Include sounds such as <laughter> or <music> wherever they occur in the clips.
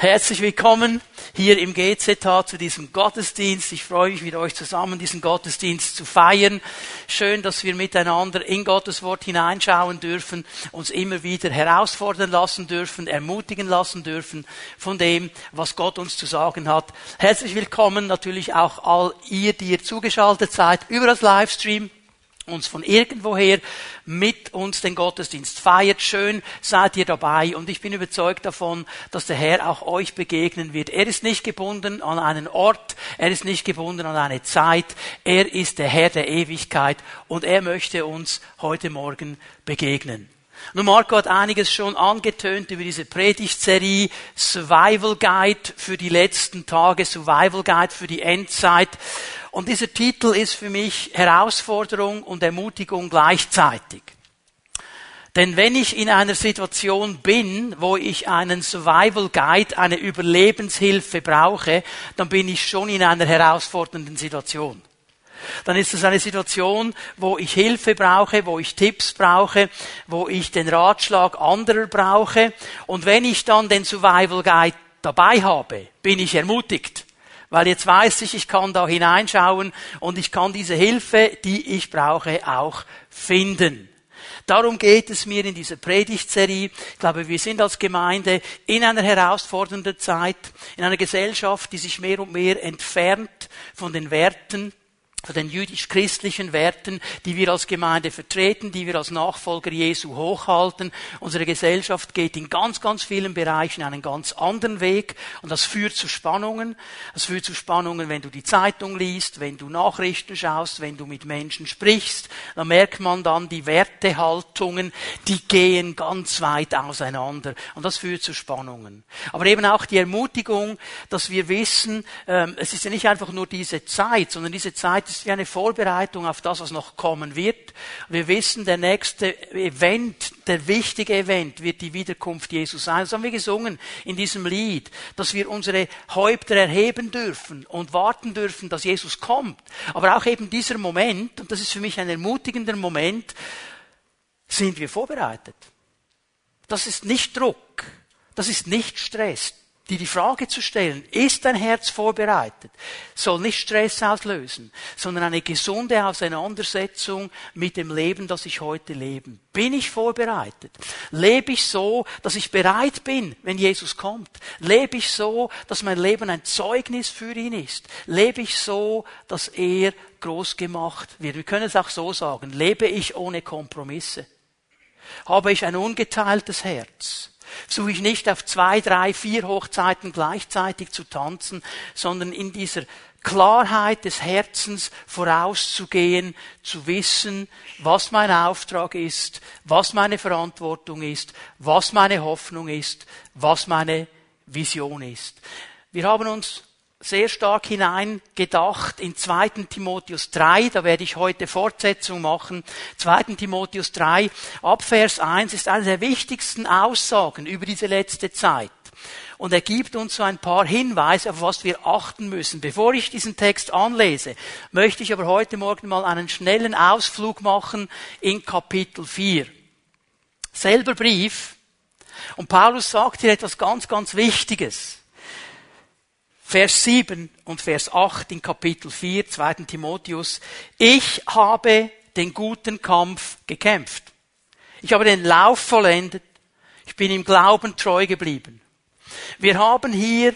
Herzlich willkommen hier im GZH zu diesem Gottesdienst. Ich freue mich mit euch zusammen, diesen Gottesdienst zu feiern. Schön, dass wir miteinander in Gottes Wort hineinschauen dürfen, uns immer wieder herausfordern lassen dürfen, ermutigen lassen dürfen von dem, was Gott uns zu sagen hat. Herzlich willkommen natürlich auch all ihr, die ihr zugeschaltet seid über das Livestream uns von irgendwoher mit uns den Gottesdienst feiert. Schön seid ihr dabei und ich bin überzeugt davon, dass der Herr auch euch begegnen wird. Er ist nicht gebunden an einen Ort, er ist nicht gebunden an eine Zeit, er ist der Herr der Ewigkeit und er möchte uns heute Morgen begegnen. Nun, Marco hat einiges schon angetönt über diese Predigtserie Survival Guide für die letzten Tage, Survival Guide für die Endzeit. Und dieser Titel ist für mich Herausforderung und Ermutigung gleichzeitig. Denn wenn ich in einer Situation bin, wo ich einen Survival Guide, eine Überlebenshilfe brauche, dann bin ich schon in einer herausfordernden Situation. Dann ist es eine Situation, wo ich Hilfe brauche, wo ich Tipps brauche, wo ich den Ratschlag anderer brauche. Und wenn ich dann den Survival Guide dabei habe, bin ich ermutigt. Weil jetzt weiß ich, ich kann da hineinschauen und ich kann diese Hilfe, die ich brauche, auch finden. Darum geht es mir in dieser Predigtserie. Ich glaube, wir sind als Gemeinde in einer herausfordernden Zeit, in einer Gesellschaft, die sich mehr und mehr entfernt von den Werten von den jüdisch-christlichen Werten, die wir als Gemeinde vertreten, die wir als Nachfolger Jesu hochhalten. Unsere Gesellschaft geht in ganz, ganz vielen Bereichen einen ganz anderen Weg und das führt zu Spannungen. Das führt zu Spannungen, wenn du die Zeitung liest, wenn du Nachrichten schaust, wenn du mit Menschen sprichst. Da merkt man dann, die Wertehaltungen, die gehen ganz weit auseinander und das führt zu Spannungen. Aber eben auch die Ermutigung, dass wir wissen, ähm, es ist ja nicht einfach nur diese Zeit, sondern diese Zeit ist wie eine Vorbereitung auf das, was noch kommen wird. Wir wissen, der nächste Event, der wichtige Event wird die Wiederkunft Jesus sein. Das haben wir gesungen in diesem Lied, dass wir unsere Häupter erheben dürfen und warten dürfen, dass Jesus kommt. Aber auch eben dieser Moment, und das ist für mich ein ermutigender Moment, sind wir vorbereitet. Das ist nicht Druck. Das ist nicht Stress die die Frage zu stellen, ist dein Herz vorbereitet, soll nicht Stress auslösen, sondern eine gesunde Auseinandersetzung mit dem Leben, das ich heute lebe. Bin ich vorbereitet? Lebe ich so, dass ich bereit bin, wenn Jesus kommt? Lebe ich so, dass mein Leben ein Zeugnis für ihn ist? Lebe ich so, dass er groß gemacht wird? Wir können es auch so sagen. Lebe ich ohne Kompromisse? Habe ich ein ungeteiltes Herz? Suche ich nicht auf zwei, drei, vier Hochzeiten gleichzeitig zu tanzen, sondern in dieser Klarheit des Herzens vorauszugehen, zu wissen, was mein Auftrag ist, was meine Verantwortung ist, was meine Hoffnung ist, was meine Vision ist. Wir haben uns sehr stark hineingedacht in 2. Timotheus 3, da werde ich heute Fortsetzung machen. 2. Timotheus 3, ab Vers 1 ist eine der wichtigsten Aussagen über diese letzte Zeit. Und er gibt uns so ein paar Hinweise, auf was wir achten müssen. Bevor ich diesen Text anlese, möchte ich aber heute Morgen mal einen schnellen Ausflug machen in Kapitel 4. Selber Brief. Und Paulus sagt hier etwas ganz, ganz Wichtiges. Vers 7 und Vers 8 in Kapitel 4, 2. Timotheus. Ich habe den guten Kampf gekämpft. Ich habe den Lauf vollendet. Ich bin im Glauben treu geblieben. Wir haben hier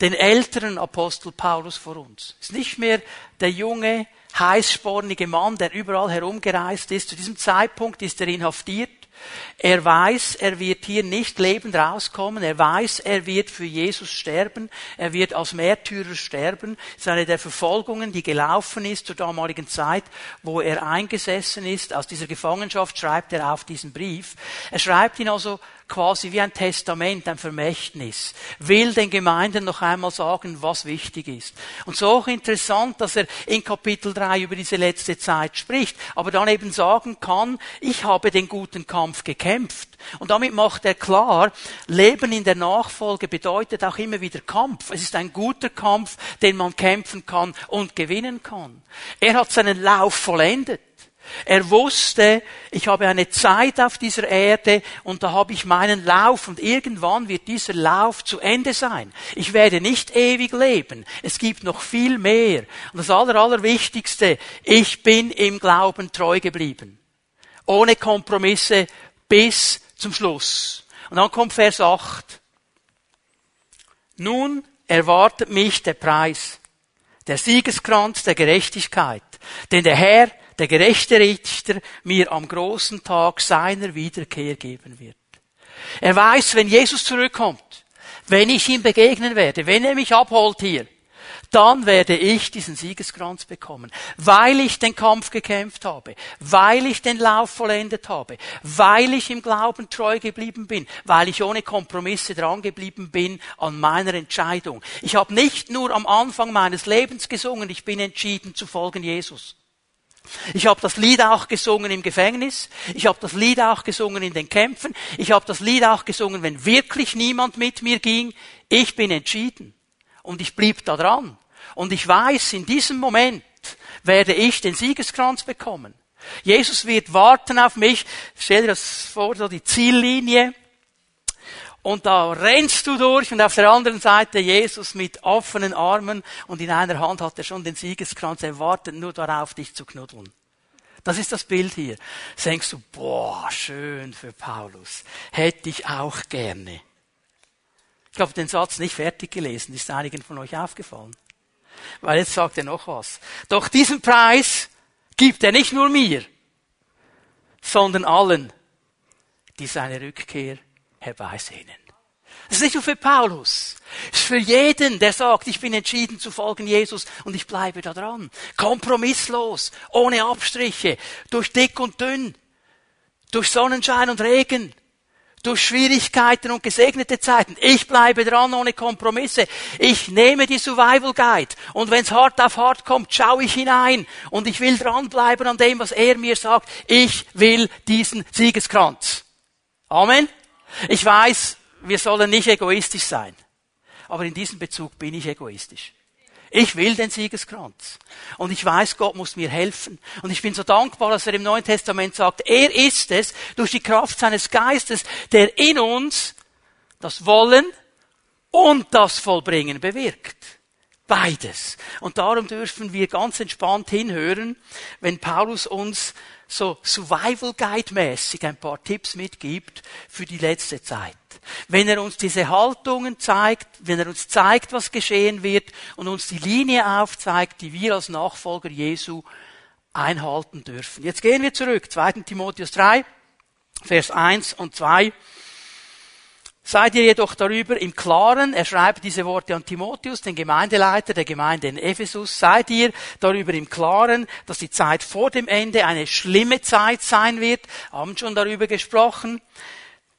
den älteren Apostel Paulus vor uns. Ist nicht mehr der junge, heißspornige Mann, der überall herumgereist ist. Zu diesem Zeitpunkt ist er inhaftiert. Er weiß, er wird hier nicht lebend rauskommen. Er weiß, er wird für Jesus sterben. Er wird als Märtyrer sterben. Das ist eine der Verfolgungen, die gelaufen ist zur damaligen Zeit, wo er eingesessen ist. Aus dieser Gefangenschaft schreibt er auf diesen Brief. Er schreibt ihn also quasi wie ein Testament, ein Vermächtnis, will den Gemeinden noch einmal sagen, was wichtig ist. Und so auch interessant, dass er in Kapitel 3 über diese letzte Zeit spricht, aber dann eben sagen kann, ich habe den guten Kampf gekämpft. Und damit macht er klar, Leben in der Nachfolge bedeutet auch immer wieder Kampf. Es ist ein guter Kampf, den man kämpfen kann und gewinnen kann. Er hat seinen Lauf vollendet. Er wusste, ich habe eine Zeit auf dieser Erde und da habe ich meinen Lauf und irgendwann wird dieser Lauf zu Ende sein. Ich werde nicht ewig leben. Es gibt noch viel mehr. Und das Aller, Allerwichtigste, ich bin im Glauben treu geblieben. Ohne Kompromisse bis zum Schluss. Und dann kommt Vers 8. Nun erwartet mich der Preis, der Siegeskranz der Gerechtigkeit, den der Herr der gerechte Richter mir am großen Tag seiner Wiederkehr geben wird. Er weiß, wenn Jesus zurückkommt, wenn ich ihm begegnen werde, wenn er mich abholt hier, dann werde ich diesen Siegeskranz bekommen, weil ich den Kampf gekämpft habe, weil ich den Lauf vollendet habe, weil ich im Glauben treu geblieben bin, weil ich ohne Kompromisse dran geblieben bin an meiner Entscheidung. Ich habe nicht nur am Anfang meines Lebens gesungen, ich bin entschieden zu folgen Jesus. Ich habe das Lied auch gesungen im Gefängnis. Ich habe das Lied auch gesungen in den Kämpfen. Ich habe das Lied auch gesungen, wenn wirklich niemand mit mir ging. Ich bin entschieden. Und ich blieb da dran. Und ich weiß, in diesem Moment werde ich den Siegeskranz bekommen. Jesus wird warten auf mich. Stell dir das vor, so die Ziellinie. Und da rennst du durch und auf der anderen Seite Jesus mit offenen Armen und in einer Hand hat er schon den Siegeskranz. Er wartet nur darauf, dich zu knuddeln. Das ist das Bild hier. Denkst du, boah, schön für Paulus. Hätte ich auch gerne. Ich habe den Satz nicht fertig gelesen. Ist einigen von euch aufgefallen? Weil jetzt sagt er noch was. Doch diesen Preis gibt er nicht nur mir, sondern allen, die seine Rückkehr herbeisehnen. Das ist nicht nur für Paulus. Das ist für jeden, der sagt, ich bin entschieden zu folgen Jesus und ich bleibe da dran. Kompromisslos, ohne Abstriche, durch dick und dünn, durch Sonnenschein und Regen, durch Schwierigkeiten und gesegnete Zeiten. Ich bleibe dran ohne Kompromisse. Ich nehme die Survival Guide und wenn es hart auf hart kommt, schaue ich hinein und ich will dranbleiben an dem, was er mir sagt. Ich will diesen Siegeskranz. Amen. Ich weiß, wir sollen nicht egoistisch sein. Aber in diesem Bezug bin ich egoistisch. Ich will den Siegeskranz. Und ich weiß, Gott muss mir helfen. Und ich bin so dankbar, dass er im Neuen Testament sagt, er ist es, durch die Kraft seines Geistes, der in uns das Wollen und das Vollbringen bewirkt. Beides. Und darum dürfen wir ganz entspannt hinhören, wenn Paulus uns so Survival Guide mäßig ein paar Tipps mitgibt für die letzte Zeit. Wenn er uns diese Haltungen zeigt, wenn er uns zeigt, was geschehen wird und uns die Linie aufzeigt, die wir als Nachfolger Jesu einhalten dürfen. Jetzt gehen wir zurück. 2. Timotheus 3, Vers 1 und 2. Seid ihr jedoch darüber im Klaren, er schreibt diese Worte an Timotheus, den Gemeindeleiter der Gemeinde in Ephesus, seid ihr darüber im Klaren, dass die Zeit vor dem Ende eine schlimme Zeit sein wird, haben schon darüber gesprochen.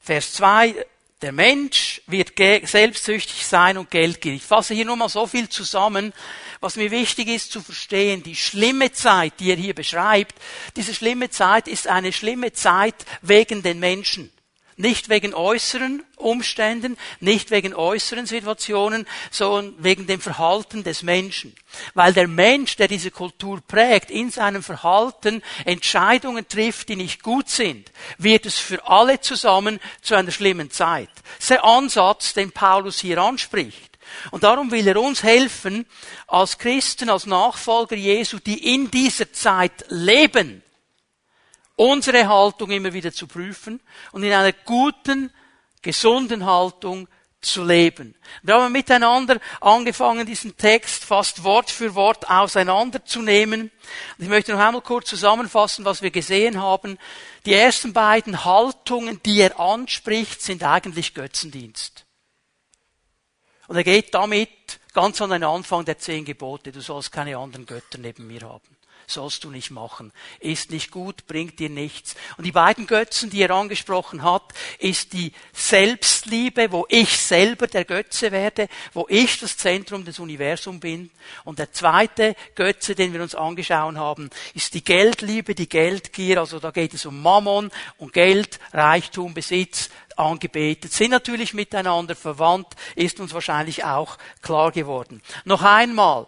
Vers 2, der Mensch wird selbstsüchtig sein und geldgierig. Ich fasse hier nur mal so viel zusammen, was mir wichtig ist zu verstehen. Die schlimme Zeit, die er hier beschreibt, diese schlimme Zeit ist eine schlimme Zeit wegen den Menschen. Nicht wegen äußeren Umständen, nicht wegen äußeren Situationen, sondern wegen dem Verhalten des Menschen. Weil der Mensch, der diese Kultur prägt, in seinem Verhalten Entscheidungen trifft, die nicht gut sind, wird es für alle zusammen zu einer schlimmen Zeit. Das ist der Ansatz, den Paulus hier anspricht. Und darum will er uns helfen, als Christen, als Nachfolger Jesu, die in dieser Zeit leben, unsere Haltung immer wieder zu prüfen und in einer guten, gesunden Haltung zu leben. Wir haben miteinander angefangen, diesen Text fast Wort für Wort auseinanderzunehmen. Ich möchte noch einmal kurz zusammenfassen, was wir gesehen haben. Die ersten beiden Haltungen, die er anspricht, sind eigentlich Götzendienst. Und er geht damit ganz an den Anfang der zehn Gebote. Du sollst keine anderen Götter neben mir haben sollst du nicht machen. Ist nicht gut, bringt dir nichts. Und die beiden Götzen, die er angesprochen hat, ist die Selbstliebe, wo ich selber der Götze werde, wo ich das Zentrum des Universums bin. Und der zweite Götze, den wir uns angeschaut haben, ist die Geldliebe, die Geldgier. Also da geht es um Mammon und Geld, Reichtum, Besitz, angebetet, sind natürlich miteinander verwandt, ist uns wahrscheinlich auch klar geworden. Noch einmal,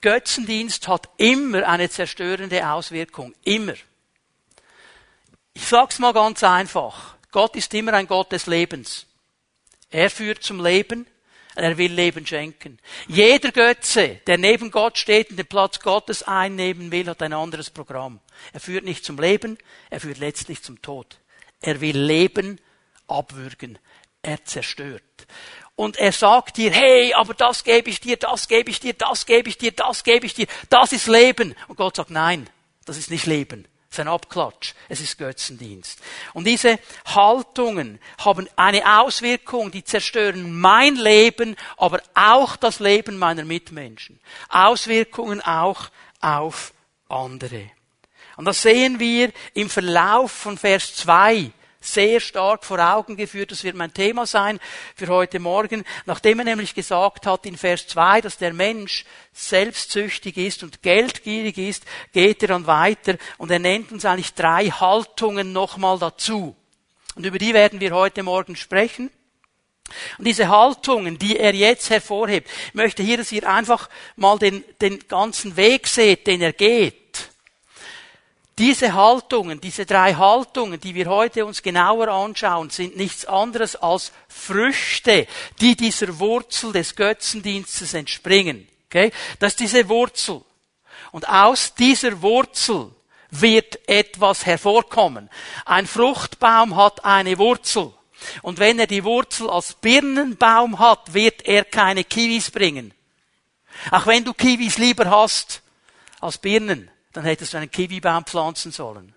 Götzendienst hat immer eine zerstörende Auswirkung. Immer. Ich sag's mal ganz einfach. Gott ist immer ein Gott des Lebens. Er führt zum Leben, er will Leben schenken. Jeder Götze, der neben Gott steht und den Platz Gottes einnehmen will, hat ein anderes Programm. Er führt nicht zum Leben, er führt letztlich zum Tod. Er will Leben abwürgen. Er zerstört. Und er sagt dir, hey, aber das gebe ich dir, das gebe ich dir, das gebe ich dir, das gebe ich dir, das ist Leben. Und Gott sagt, nein, das ist nicht Leben. Es ist ein Abklatsch. Es ist Götzendienst. Und diese Haltungen haben eine Auswirkung, die zerstören mein Leben, aber auch das Leben meiner Mitmenschen. Auswirkungen auch auf andere. Und das sehen wir im Verlauf von Vers 2 sehr stark vor Augen geführt. Das wird mein Thema sein für heute Morgen. Nachdem er nämlich gesagt hat in Vers 2, dass der Mensch selbstsüchtig ist und geldgierig ist, geht er dann weiter und er nennt uns eigentlich drei Haltungen nochmal dazu. Und über die werden wir heute Morgen sprechen. Und diese Haltungen, die er jetzt hervorhebt, ich möchte hier, dass ihr einfach mal den, den ganzen Weg seht, den er geht. Diese Haltungen, diese drei Haltungen, die wir heute uns genauer anschauen, sind nichts anderes als Früchte, die dieser Wurzel des Götzendienstes entspringen. Okay? Das ist diese Wurzel. Und aus dieser Wurzel wird etwas hervorkommen. Ein Fruchtbaum hat eine Wurzel. Und wenn er die Wurzel als Birnenbaum hat, wird er keine Kiwis bringen. Auch wenn du Kiwis lieber hast als Birnen dann hättest du einen Kiwibaum pflanzen sollen.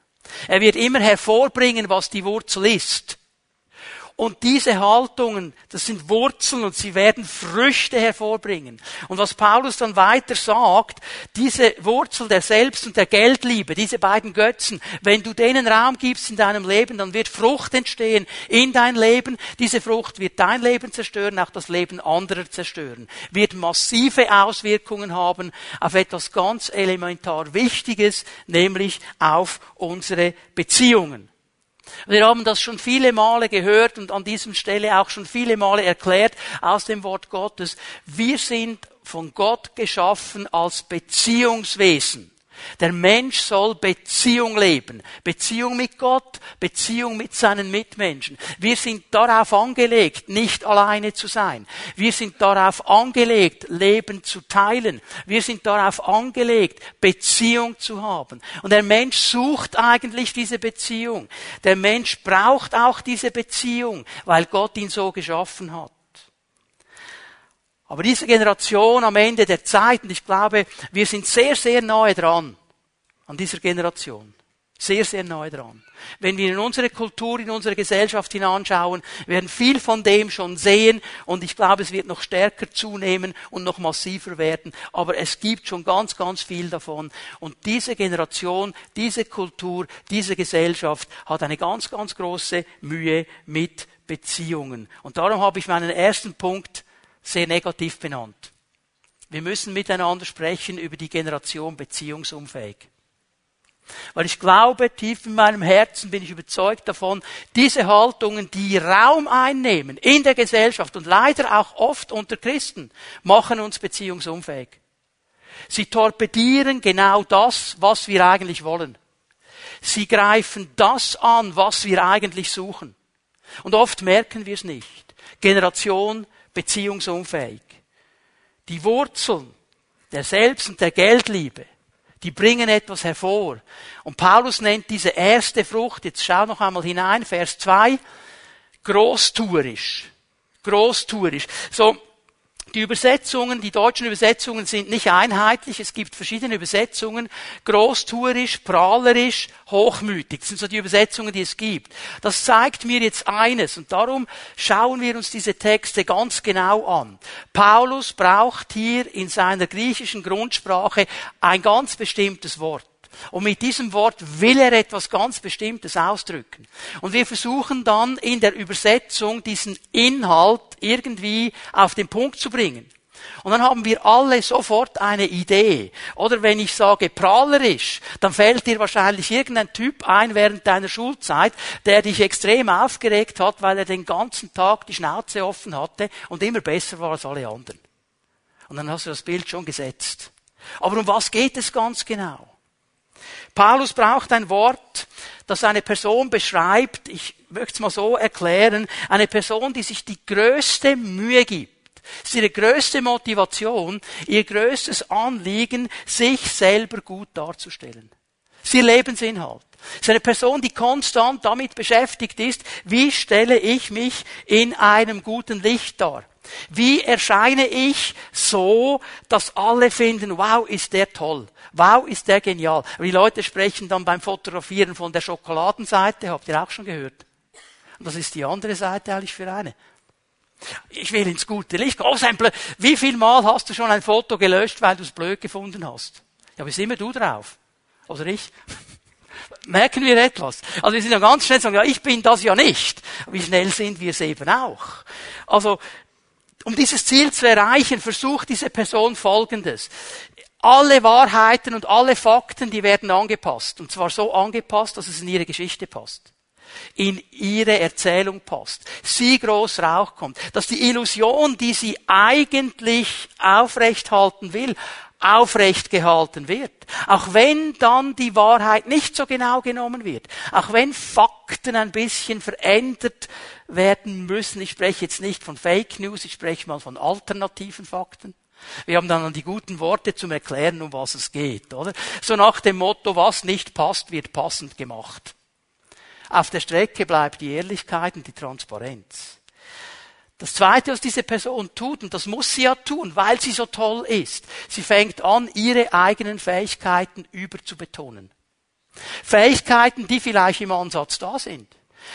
Er wird immer hervorbringen, was die Wurzel ist. Und diese Haltungen, das sind Wurzeln und sie werden Früchte hervorbringen. Und was Paulus dann weiter sagt, diese Wurzel der Selbst- und der Geldliebe, diese beiden Götzen, wenn du denen Raum gibst in deinem Leben, dann wird Frucht entstehen in dein Leben. Diese Frucht wird dein Leben zerstören, auch das Leben anderer zerstören. Wird massive Auswirkungen haben auf etwas ganz elementar Wichtiges, nämlich auf unsere Beziehungen. Wir haben das schon viele Male gehört und an diesem Stelle auch schon viele Male erklärt aus dem Wort Gottes. Wir sind von Gott geschaffen als Beziehungswesen. Der Mensch soll Beziehung leben. Beziehung mit Gott, Beziehung mit seinen Mitmenschen. Wir sind darauf angelegt, nicht alleine zu sein. Wir sind darauf angelegt, Leben zu teilen. Wir sind darauf angelegt, Beziehung zu haben. Und der Mensch sucht eigentlich diese Beziehung. Der Mensch braucht auch diese Beziehung, weil Gott ihn so geschaffen hat. Aber diese Generation am Ende der Zeit, und ich glaube, wir sind sehr, sehr nahe dran an dieser Generation. Sehr, sehr nahe dran. Wenn wir in unsere Kultur, in unsere Gesellschaft hineinschauen, werden viel von dem schon sehen und ich glaube, es wird noch stärker zunehmen und noch massiver werden. Aber es gibt schon ganz, ganz viel davon. Und diese Generation, diese Kultur, diese Gesellschaft hat eine ganz, ganz große Mühe mit Beziehungen. Und darum habe ich meinen ersten Punkt sehr negativ benannt. Wir müssen miteinander sprechen über die Generation beziehungsunfähig. Weil ich glaube, tief in meinem Herzen bin ich überzeugt davon, diese Haltungen, die Raum einnehmen in der Gesellschaft und leider auch oft unter Christen, machen uns beziehungsunfähig. Sie torpedieren genau das, was wir eigentlich wollen. Sie greifen das an, was wir eigentlich suchen. Und oft merken wir es nicht. Generation beziehungsunfähig. Die Wurzeln der Selbst- und der Geldliebe, die bringen etwas hervor. Und Paulus nennt diese erste Frucht, jetzt schau noch einmal hinein, Vers 2, großtuerisch. Großtuerisch. So, die Übersetzungen, die deutschen Übersetzungen sind nicht einheitlich. Es gibt verschiedene Übersetzungen. Großtuerisch, prahlerisch, hochmütig. Das sind so die Übersetzungen, die es gibt. Das zeigt mir jetzt eines. Und darum schauen wir uns diese Texte ganz genau an. Paulus braucht hier in seiner griechischen Grundsprache ein ganz bestimmtes Wort. Und mit diesem Wort will er etwas ganz Bestimmtes ausdrücken. Und wir versuchen dann in der Übersetzung diesen Inhalt irgendwie auf den Punkt zu bringen. Und dann haben wir alle sofort eine Idee. Oder wenn ich sage prahlerisch, dann fällt dir wahrscheinlich irgendein Typ ein während deiner Schulzeit, der dich extrem aufgeregt hat, weil er den ganzen Tag die Schnauze offen hatte und immer besser war als alle anderen. Und dann hast du das Bild schon gesetzt. Aber um was geht es ganz genau? Paulus braucht ein Wort, das eine Person beschreibt, ich möchte es mal so erklären, eine Person, die sich die größte Mühe gibt. Es ist ihre größte Motivation, ihr größtes Anliegen, sich selber gut darzustellen. Es ist ihr Lebensinhalt. Es ist eine Person, die konstant damit beschäftigt ist, wie stelle ich mich in einem guten Licht dar? Wie erscheine ich so, dass alle finden, wow, ist der toll. Wow, ist der genial. Die Leute sprechen dann beim Fotografieren von der Schokoladenseite, habt ihr auch schon gehört. Das ist die andere Seite eigentlich für eine. Ich will ins gute Licht. Oh, Blöd. Wie viel Mal hast du schon ein Foto gelöscht, weil du es blöd gefunden hast? Ja, bist immer du drauf. Oder ich? <laughs> Merken wir etwas? Also wir sind ja ganz schnell sagen, ja, ich bin das ja nicht. Wie schnell sind wir es eben auch? Also, um dieses Ziel zu erreichen, versucht diese Person Folgendes. Alle Wahrheiten und alle Fakten, die werden angepasst. Und zwar so angepasst, dass es in ihre Geschichte passt in ihre Erzählung passt, sie groß rauskommt, dass die Illusion, die sie eigentlich aufrechthalten will, aufrecht gehalten wird. Auch wenn dann die Wahrheit nicht so genau genommen wird. Auch wenn Fakten ein bisschen verändert werden müssen. Ich spreche jetzt nicht von Fake News, ich spreche mal von alternativen Fakten. Wir haben dann die guten Worte zum Erklären, um was es geht, oder? So nach dem Motto, was nicht passt, wird passend gemacht. Auf der Strecke bleibt die Ehrlichkeit und die Transparenz. Das Zweite, was diese Person tut, und das muss sie ja tun, weil sie so toll ist, sie fängt an, ihre eigenen Fähigkeiten überzubetonen. Fähigkeiten, die vielleicht im Ansatz da sind.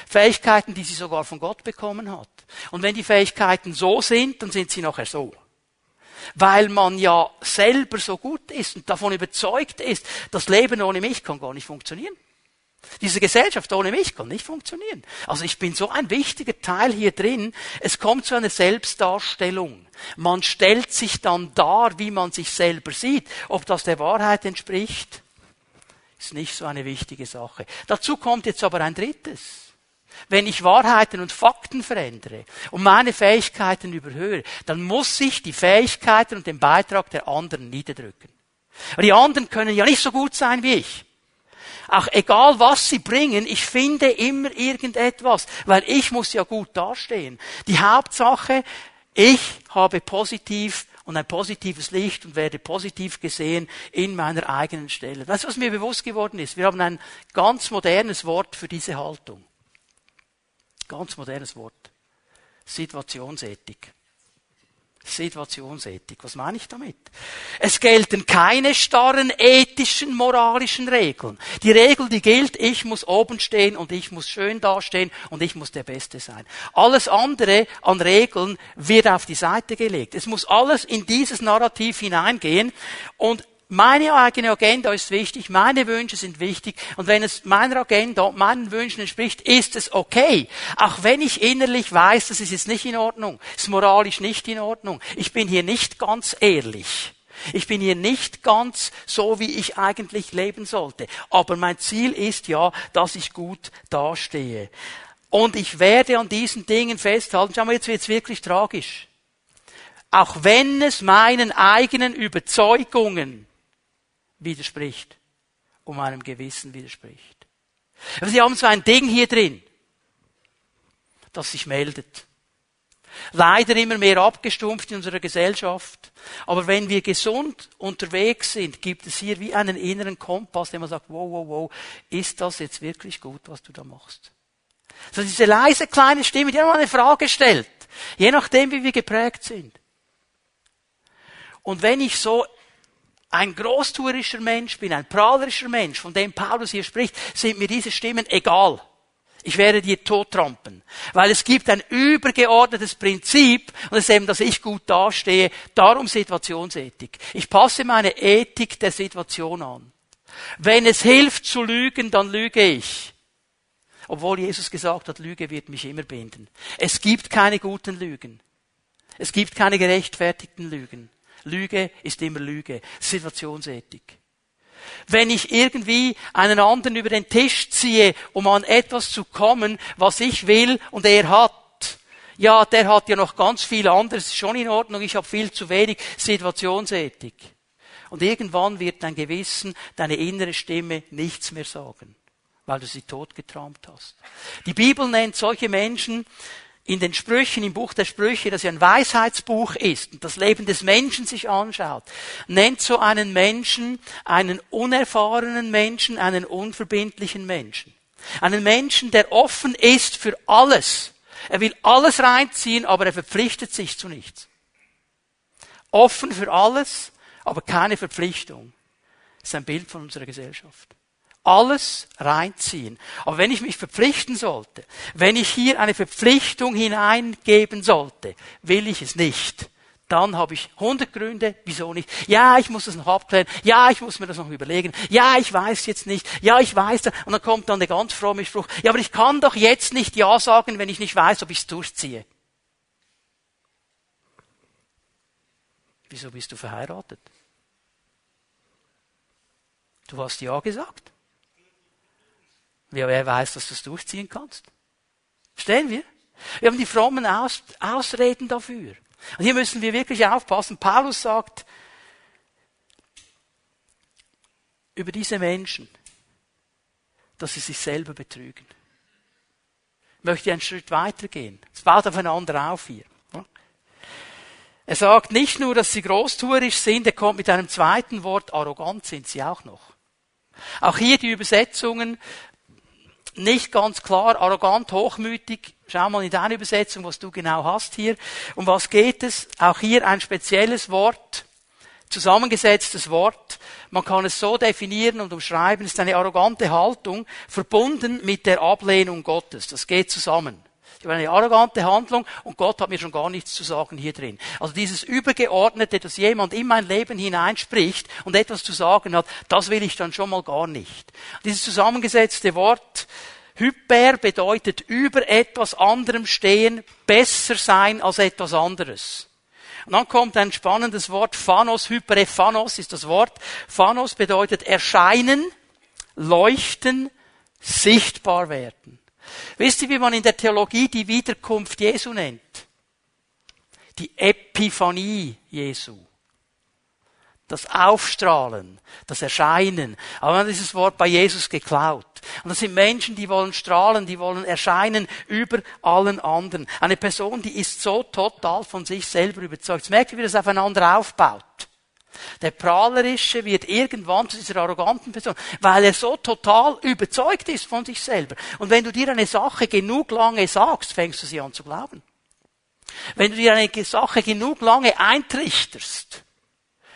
Fähigkeiten, die sie sogar von Gott bekommen hat. Und wenn die Fähigkeiten so sind, dann sind sie nachher so. Weil man ja selber so gut ist und davon überzeugt ist, das Leben ohne mich kann gar nicht funktionieren. Diese Gesellschaft ohne mich kann nicht funktionieren. Also ich bin so ein wichtiger Teil hier drin. Es kommt zu einer Selbstdarstellung. Man stellt sich dann dar, wie man sich selber sieht. Ob das der Wahrheit entspricht, ist nicht so eine wichtige Sache. Dazu kommt jetzt aber ein drittes. Wenn ich Wahrheiten und Fakten verändere und meine Fähigkeiten überhöhe, dann muss ich die Fähigkeiten und den Beitrag der anderen niederdrücken. Aber die anderen können ja nicht so gut sein wie ich. Auch egal was sie bringen, ich finde immer irgendetwas, weil ich muss ja gut dastehen. Die Hauptsache, ich habe positiv und ein positives Licht und werde positiv gesehen in meiner eigenen Stelle. Weißt du, was mir bewusst geworden ist? Wir haben ein ganz modernes Wort für diese Haltung. Ganz modernes Wort. Situationsethik. Situationsethik. Was meine ich damit? Es gelten keine starren ethischen, moralischen Regeln. Die Regel, die gilt, ich muss oben stehen und ich muss schön dastehen und ich muss der Beste sein. Alles andere an Regeln wird auf die Seite gelegt. Es muss alles in dieses Narrativ hineingehen und meine eigene Agenda ist wichtig, meine Wünsche sind wichtig und wenn es meiner Agenda, meinen Wünschen entspricht, ist es okay. Auch wenn ich innerlich weiß, das ist jetzt nicht in Ordnung, ist moralisch nicht in Ordnung. Ich bin hier nicht ganz ehrlich. Ich bin hier nicht ganz so, wie ich eigentlich leben sollte. Aber mein Ziel ist ja, dass ich gut dastehe. Und ich werde an diesen Dingen festhalten. Schau mal, jetzt wird's wirklich tragisch. Auch wenn es meinen eigenen Überzeugungen widerspricht, um meinem Gewissen widerspricht. Aber sie haben so ein Ding hier drin, das sich meldet. Leider immer mehr abgestumpft in unserer Gesellschaft. Aber wenn wir gesund unterwegs sind, gibt es hier wie einen inneren Kompass, der man sagt, wow, wow, wow, ist das jetzt wirklich gut, was du da machst? So diese leise kleine Stimme, die immer eine Frage stellt. Je nachdem, wie wir geprägt sind. Und wenn ich so ein großtuerischer Mensch bin, ein prahlerischer Mensch, von dem Paulus hier spricht, sind mir diese Stimmen egal. Ich werde dir tottrampen. Weil es gibt ein übergeordnetes Prinzip, und das ist eben, dass ich gut dastehe, darum Situationsethik. Ich passe meine Ethik der Situation an. Wenn es hilft zu lügen, dann lüge ich. Obwohl Jesus gesagt hat, Lüge wird mich immer binden. Es gibt keine guten Lügen. Es gibt keine gerechtfertigten Lügen. Lüge ist immer Lüge. Situationsethik. Wenn ich irgendwie einen anderen über den Tisch ziehe, um an etwas zu kommen, was ich will und er hat, ja, der hat ja noch ganz viel anderes, schon in Ordnung, ich habe viel zu wenig Situationsethik. Und irgendwann wird dein Gewissen, deine innere Stimme nichts mehr sagen, weil du sie totgetraumt hast. Die Bibel nennt solche Menschen in den Sprüchen, im Buch der Sprüche, das ja ein Weisheitsbuch ist und das Leben des Menschen sich anschaut, nennt so einen Menschen einen unerfahrenen Menschen, einen unverbindlichen Menschen. Einen Menschen, der offen ist für alles. Er will alles reinziehen, aber er verpflichtet sich zu nichts. Offen für alles, aber keine Verpflichtung. Das ist ein Bild von unserer Gesellschaft. Alles reinziehen. Aber wenn ich mich verpflichten sollte, wenn ich hier eine Verpflichtung hineingeben sollte, will ich es nicht. Dann habe ich hundert Gründe, wieso nicht. Ja, ich muss das noch abklären. Ja, ich muss mir das noch überlegen. Ja, ich weiß jetzt nicht. Ja, ich weiß. Das. Und dann kommt dann der ganz fromme Spruch. Ja, aber ich kann doch jetzt nicht Ja sagen, wenn ich nicht weiß, ob ich es durchziehe. Wieso bist du verheiratet? Du hast Ja gesagt. Wer weiß, dass du es durchziehen kannst? Verstehen wir? Wir haben die frommen Aus Ausreden dafür. Und hier müssen wir wirklich aufpassen. Paulus sagt über diese Menschen, dass sie sich selber betrügen. Ich möchte einen Schritt weitergehen. Es baut aufeinander auf hier. Er sagt nicht nur, dass sie großtuerisch sind, er kommt mit einem zweiten Wort, arrogant sind sie auch noch. Auch hier die Übersetzungen nicht ganz klar, arrogant, hochmütig. Schau mal in deine Übersetzung, was du genau hast hier. Um was geht es? Auch hier ein spezielles Wort, zusammengesetztes Wort. Man kann es so definieren und umschreiben, es ist eine arrogante Haltung, verbunden mit der Ablehnung Gottes. Das geht zusammen. Ich habe eine arrogante Handlung und Gott hat mir schon gar nichts zu sagen hier drin. Also dieses Übergeordnete, dass jemand in mein Leben hineinspricht und etwas zu sagen hat, das will ich dann schon mal gar nicht. Dieses zusammengesetzte Wort, Hyper bedeutet über etwas anderem stehen, besser sein als etwas anderes. Und dann kommt ein spannendes Wort, Phanos, Hyperephanos ist das Wort. Phanos bedeutet erscheinen, leuchten, sichtbar werden. Wisst ihr, wie man in der Theologie die Wiederkunft Jesu nennt? Die Epiphanie Jesu. Das Aufstrahlen, das Erscheinen. Aber man hat dieses Wort bei Jesus geklaut. Und das sind Menschen, die wollen strahlen, die wollen erscheinen über allen anderen. Eine Person, die ist so total von sich selber überzeugt. Jetzt merkt ihr, wie das aufeinander aufbaut. Der Prahlerische wird irgendwann zu dieser arroganten Person, weil er so total überzeugt ist von sich selber. Und wenn du dir eine Sache genug lange sagst, fängst du sie an zu glauben. Wenn du dir eine Sache genug lange eintrichterst,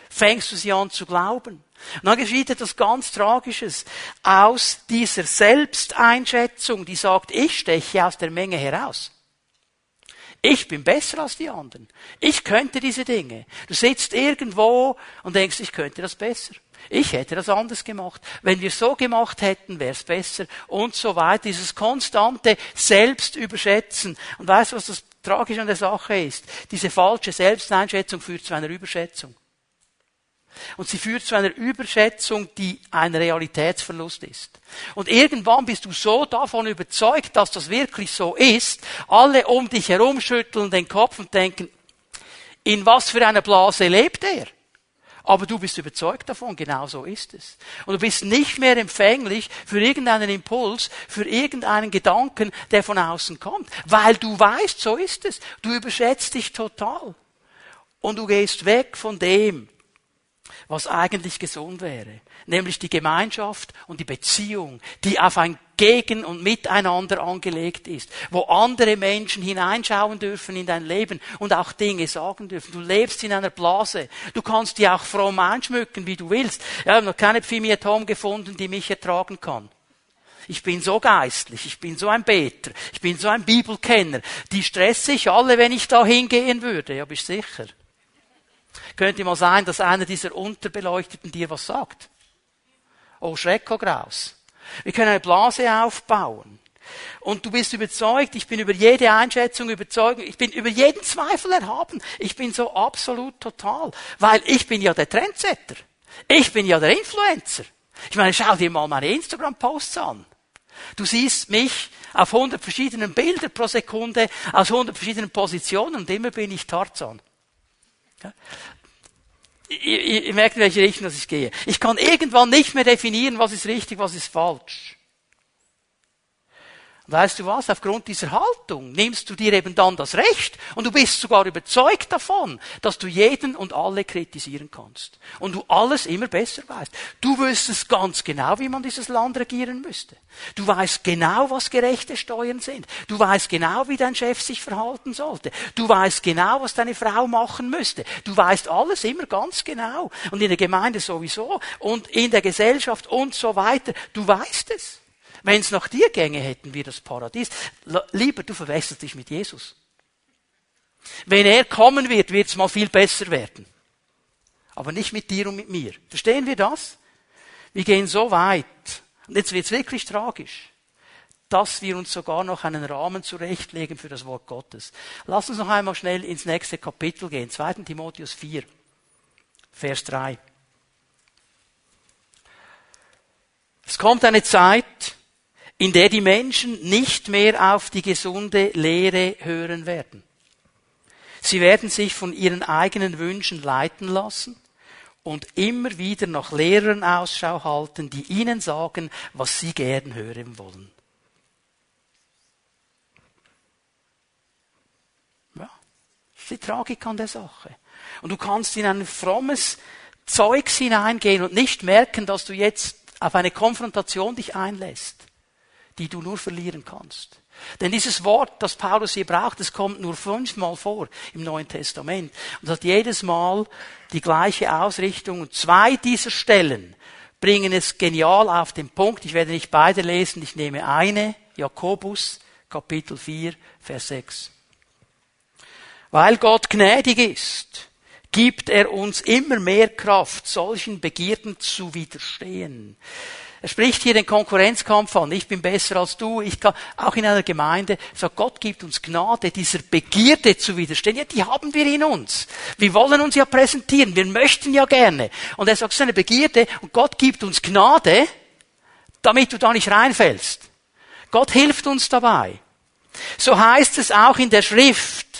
fängst du sie an zu glauben. Und dann geschieht etwas ganz Tragisches. Aus dieser Selbsteinschätzung, die sagt, ich steche aus der Menge heraus. Ich bin besser als die anderen. Ich könnte diese Dinge. Du sitzt irgendwo und denkst, ich könnte das besser. Ich hätte das anders gemacht. Wenn wir so gemacht hätten, wäre es besser und so weiter. Dieses konstante Selbstüberschätzen. Und weißt du, was das Tragische an der Sache ist? Diese falsche Selbsteinschätzung führt zu einer Überschätzung. Und sie führt zu einer Überschätzung, die ein Realitätsverlust ist. Und irgendwann bist du so davon überzeugt, dass das wirklich so ist, alle um dich herum schütteln den Kopf und denken, in was für einer Blase lebt er? Aber du bist überzeugt davon, genau so ist es. Und du bist nicht mehr empfänglich für irgendeinen Impuls, für irgendeinen Gedanken, der von außen kommt. Weil du weißt, so ist es. Du überschätzt dich total. Und du gehst weg von dem, was eigentlich gesund wäre, nämlich die Gemeinschaft und die Beziehung, die auf ein Gegen und Miteinander angelegt ist, wo andere Menschen hineinschauen dürfen in dein Leben und auch Dinge sagen dürfen. Du lebst in einer Blase. Du kannst die auch fromm einschmücken, wie du willst. Ich habe noch keine Pfimiatom gefunden, die mich ertragen kann. Ich bin so geistlich, ich bin so ein Beter, ich bin so ein Bibelkenner. Die stresse ich alle, wenn ich da hingehen würde, ja, bist sicher. Könnte mal sein, dass einer dieser Unterbeleuchteten dir was sagt. Oh, Schrecko Graus. Wir können eine Blase aufbauen. Und du bist überzeugt, ich bin über jede Einschätzung überzeugt, ich bin über jeden Zweifel erhaben. Ich bin so absolut total. Weil ich bin ja der Trendsetter. Ich bin ja der Influencer. Ich meine, schau dir mal meine Instagram-Posts an. Du siehst mich auf 100 verschiedenen Bilder pro Sekunde, aus 100 verschiedenen Positionen und immer bin ich Tarzan. Ihr, ihr merkt, in welche Richtung ich gehe. Ich kann irgendwann nicht mehr definieren, was ist richtig, was ist falsch. Weißt du was? Aufgrund dieser Haltung nimmst du dir eben dann das Recht und du bist sogar überzeugt davon, dass du jeden und alle kritisieren kannst. Und du alles immer besser weißt. Du wüsstest ganz genau, wie man dieses Land regieren müsste. Du weißt genau, was gerechte Steuern sind. Du weißt genau, wie dein Chef sich verhalten sollte. Du weißt genau, was deine Frau machen müsste. Du weißt alles immer ganz genau. Und in der Gemeinde sowieso und in der Gesellschaft und so weiter. Du weißt es. Wenn es nach dir gänge, hätten wir das Paradies. Lieber, du verwässerst dich mit Jesus. Wenn er kommen wird, wird es mal viel besser werden. Aber nicht mit dir und mit mir. Verstehen wir das? Wir gehen so weit. Und jetzt wird es wirklich tragisch dass wir uns sogar noch einen Rahmen zurechtlegen für das Wort Gottes. Lass uns noch einmal schnell ins nächste Kapitel gehen. 2. Timotheus 4, Vers 3. Es kommt eine Zeit, in der die Menschen nicht mehr auf die gesunde Lehre hören werden. Sie werden sich von ihren eigenen Wünschen leiten lassen und immer wieder nach Lehrern Ausschau halten, die ihnen sagen, was sie gern hören wollen. Ja, das ist die Tragik an der Sache. Und du kannst in ein frommes Zeugs hineingehen und nicht merken, dass du jetzt auf eine Konfrontation dich einlässt die du nur verlieren kannst. Denn dieses Wort, das Paulus hier braucht, das kommt nur fünfmal vor im Neuen Testament und hat jedes Mal die gleiche Ausrichtung. Und zwei dieser Stellen bringen es genial auf den Punkt. Ich werde nicht beide lesen, ich nehme eine, Jakobus, Kapitel 4, Vers 6. Weil Gott gnädig ist, gibt er uns immer mehr Kraft, solchen Begierden zu widerstehen. Er spricht hier den Konkurrenzkampf an. Ich bin besser als du. Ich kann, auch in einer Gemeinde, sagt Gott gibt uns Gnade, dieser Begierde zu widerstehen. Ja, die haben wir in uns. Wir wollen uns ja präsentieren. Wir möchten ja gerne. Und er sagt, es ist eine Begierde und Gott gibt uns Gnade, damit du da nicht reinfällst. Gott hilft uns dabei. So heißt es auch in der Schrift.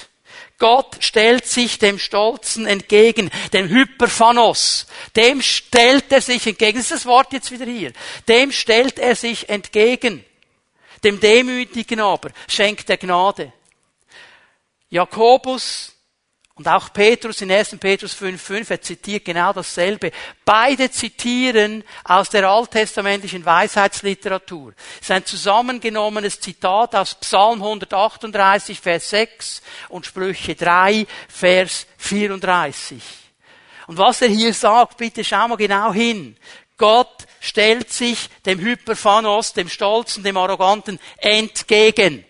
Gott stellt sich dem Stolzen entgegen, dem Hyperphanos. Dem stellt er sich entgegen. Das ist das Wort jetzt wieder hier. Dem stellt er sich entgegen. Dem Demütigen aber schenkt er Gnade. Jakobus und auch Petrus in 1. Petrus 5,5, er zitiert genau dasselbe. Beide zitieren aus der alttestamentlichen Weisheitsliteratur. Es ist ein zusammengenommenes Zitat aus Psalm 138, Vers 6 und Sprüche 3, Vers 34. Und was er hier sagt, bitte schau mal genau hin. Gott stellt sich dem Hyperphanos, dem Stolzen, dem Arroganten entgegen.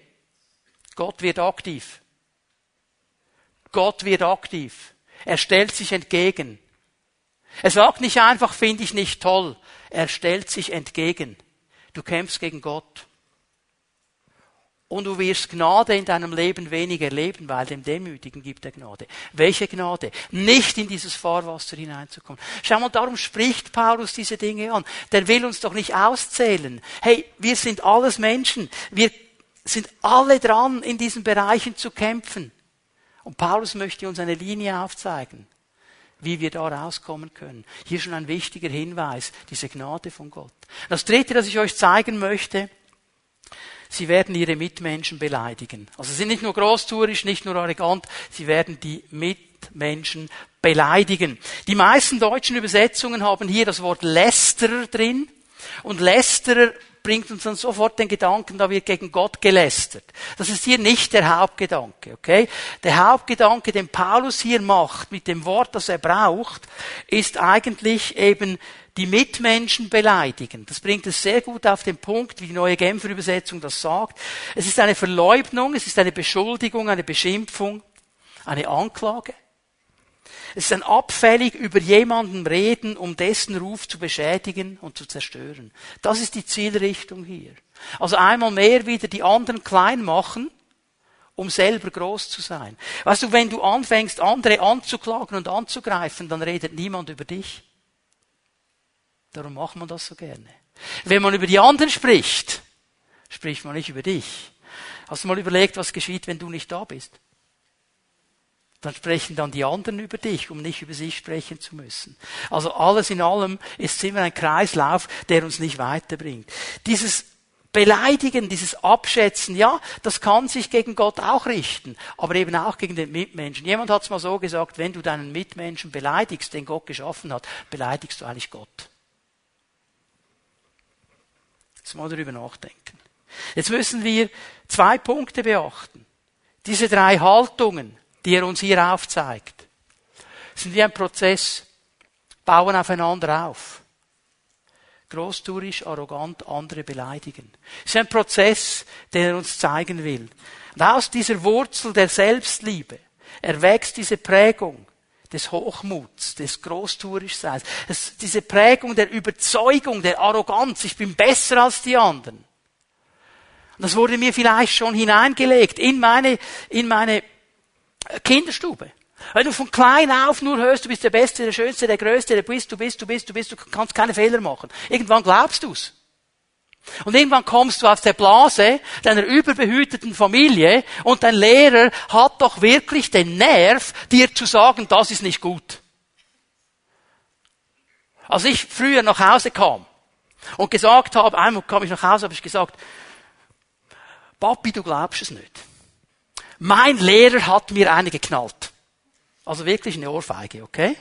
Gott wird aktiv. Gott wird aktiv. Er stellt sich entgegen. Er sagt nicht einfach, finde ich nicht toll. Er stellt sich entgegen. Du kämpfst gegen Gott. Und du wirst Gnade in deinem Leben weniger erleben, weil dem Demütigen gibt er Gnade. Welche Gnade? Nicht in dieses Fahrwasser hineinzukommen. Schau mal, darum spricht Paulus diese Dinge an. Der will uns doch nicht auszählen. Hey, wir sind alles Menschen. Wir sind alle dran, in diesen Bereichen zu kämpfen. Und Paulus möchte uns eine Linie aufzeigen, wie wir da rauskommen können. Hier schon ein wichtiger Hinweis, diese Gnade von Gott. Das dritte, das ich euch zeigen möchte, sie werden ihre Mitmenschen beleidigen. Also sie sind nicht nur großtourisch, nicht nur arrogant, sie werden die Mitmenschen beleidigen. Die meisten deutschen Übersetzungen haben hier das Wort Lästerer drin. Und Lästerer bringt uns dann sofort den Gedanken, da wird gegen Gott gelästert. Das ist hier nicht der Hauptgedanke, okay? Der Hauptgedanke, den Paulus hier macht, mit dem Wort, das er braucht, ist eigentlich eben die Mitmenschen beleidigen. Das bringt es sehr gut auf den Punkt, wie die neue Genfer Übersetzung das sagt. Es ist eine Verleugnung, es ist eine Beschuldigung, eine Beschimpfung, eine Anklage. Es ist ein abfällig über jemanden reden, um dessen Ruf zu beschädigen und zu zerstören. Das ist die Zielrichtung hier. Also einmal mehr wieder die anderen klein machen, um selber groß zu sein. Weißt du, wenn du anfängst, andere anzuklagen und anzugreifen, dann redet niemand über dich. Darum macht man das so gerne. Wenn man über die anderen spricht, spricht man nicht über dich. Hast du mal überlegt, was geschieht, wenn du nicht da bist? Dann sprechen dann die anderen über dich, um nicht über sich sprechen zu müssen. Also alles in allem ist immer ein Kreislauf, der uns nicht weiterbringt. Dieses Beleidigen, dieses Abschätzen, ja, das kann sich gegen Gott auch richten, aber eben auch gegen den Mitmenschen. Jemand hat es mal so gesagt, wenn du deinen Mitmenschen beleidigst, den Gott geschaffen hat, beleidigst du eigentlich Gott. Jetzt mal darüber nachdenken. Jetzt müssen wir zwei Punkte beachten. Diese drei Haltungen, die er uns hier aufzeigt, sind wie ein Prozess, bauen aufeinander auf großtuerisch, arrogant andere beleidigen. Es ist ein Prozess, den er uns zeigen will. Und aus dieser Wurzel der Selbstliebe erwächst diese Prägung des Hochmuts, des Großtuerischseins, diese Prägung der Überzeugung, der Arroganz, ich bin besser als die anderen. Und das wurde mir vielleicht schon hineingelegt in meine, in meine Kinderstube. Wenn du von klein auf nur hörst, du bist der Beste, der Schönste, der Größte, der bist, du bist, du bist, du bist, du kannst keine Fehler machen. Irgendwann glaubst du's. Und irgendwann kommst du aus der Blase deiner überbehüteten Familie und dein Lehrer hat doch wirklich den Nerv, dir zu sagen, das ist nicht gut. Als ich früher nach Hause kam und gesagt habe, einmal kam ich nach Hause, habe ich gesagt, Papi, du glaubst es nicht. Mein Lehrer hat mir eine geknallt. Also wirklich eine Ohrfeige, okay?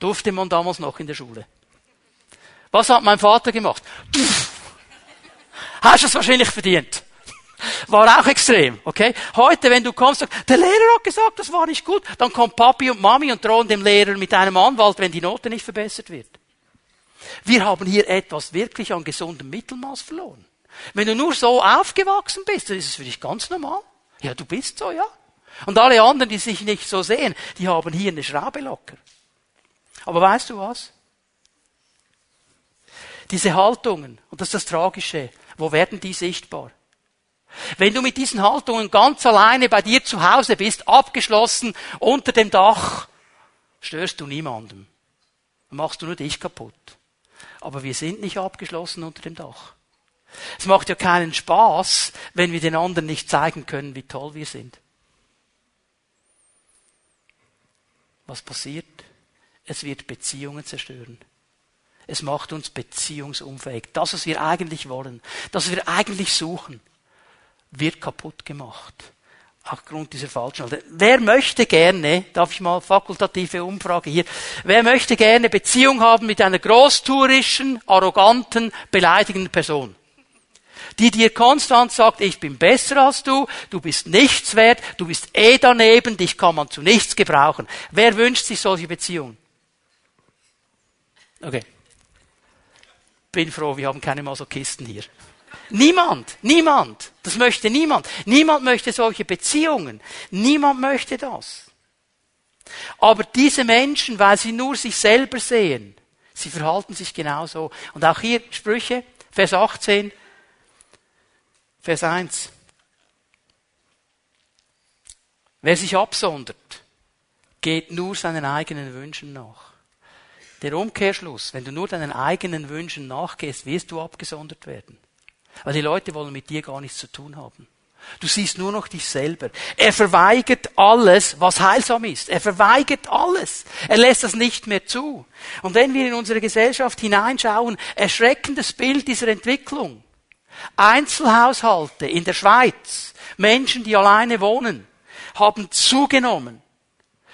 Durfte man damals noch in der Schule. Was hat mein Vater gemacht? Hast du es wahrscheinlich verdient. War auch extrem, okay? Heute, wenn du kommst, sagst, der Lehrer hat gesagt, das war nicht gut, dann kommt Papi und Mami und drohen dem Lehrer mit einem Anwalt, wenn die Note nicht verbessert wird. Wir haben hier etwas wirklich an gesundem Mittelmaß verloren. Wenn du nur so aufgewachsen bist, dann ist es für dich ganz normal. Ja, du bist so, ja. Und alle anderen, die sich nicht so sehen, die haben hier eine Schraube locker. Aber weißt du was? Diese Haltungen, und das ist das Tragische, wo werden die sichtbar? Wenn du mit diesen Haltungen ganz alleine bei dir zu Hause bist, abgeschlossen unter dem Dach, störst du niemandem. Machst du nur dich kaputt. Aber wir sind nicht abgeschlossen unter dem Dach. Es macht ja keinen Spaß, wenn wir den anderen nicht zeigen können, wie toll wir sind. Was passiert? Es wird Beziehungen zerstören. Es macht uns beziehungsunfähig. Das, was wir eigentlich wollen, das, was wir eigentlich suchen, wird kaputt gemacht. Aufgrund dieser falschen. Wer möchte gerne, darf ich mal fakultative Umfrage hier, wer möchte gerne Beziehung haben mit einer großtourischen, arroganten, beleidigenden Person? Die dir konstant sagt, ich bin besser als du, du bist nichts wert, du bist eh daneben, dich kann man zu nichts gebrauchen. Wer wünscht sich solche Beziehungen? Okay. Bin froh, wir haben keine Masochisten hier. Niemand, niemand. Das möchte niemand. Niemand möchte solche Beziehungen. Niemand möchte das. Aber diese Menschen, weil sie nur sich selber sehen, sie verhalten sich genauso. Und auch hier Sprüche, Vers 18, Vers 1. Wer sich absondert, geht nur seinen eigenen Wünschen nach. Der Umkehrschluss, wenn du nur deinen eigenen Wünschen nachgehst, wirst du abgesondert werden. Weil die Leute wollen mit dir gar nichts zu tun haben. Du siehst nur noch dich selber. Er verweigert alles, was heilsam ist. Er verweigert alles. Er lässt das nicht mehr zu. Und wenn wir in unsere Gesellschaft hineinschauen, erschreckendes Bild dieser Entwicklung. Einzelhaushalte in der Schweiz, Menschen, die alleine wohnen, haben zugenommen.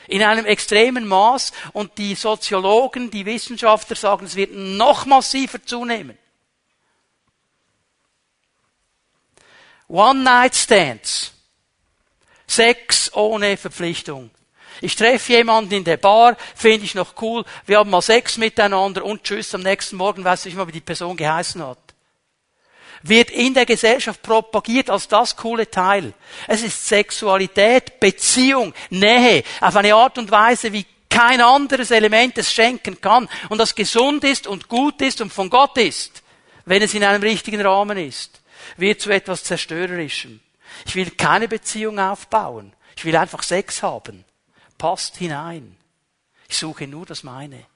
In einem extremen Maß und die Soziologen, die Wissenschaftler sagen, es wird noch massiver zunehmen. One-Night-Stands. Sex ohne Verpflichtung. Ich treffe jemanden in der Bar, finde ich noch cool, wir haben mal Sex miteinander und tschüss, am nächsten Morgen weiß ich nicht mal, wie die Person geheißen hat wird in der Gesellschaft propagiert als das coole Teil. Es ist Sexualität, Beziehung, Nähe, auf eine Art und Weise, wie kein anderes Element es schenken kann und das gesund ist und gut ist und von Gott ist, wenn es in einem richtigen Rahmen ist, wird zu etwas Zerstörerischem. Ich will keine Beziehung aufbauen. Ich will einfach Sex haben. Passt hinein. Ich suche nur das meine.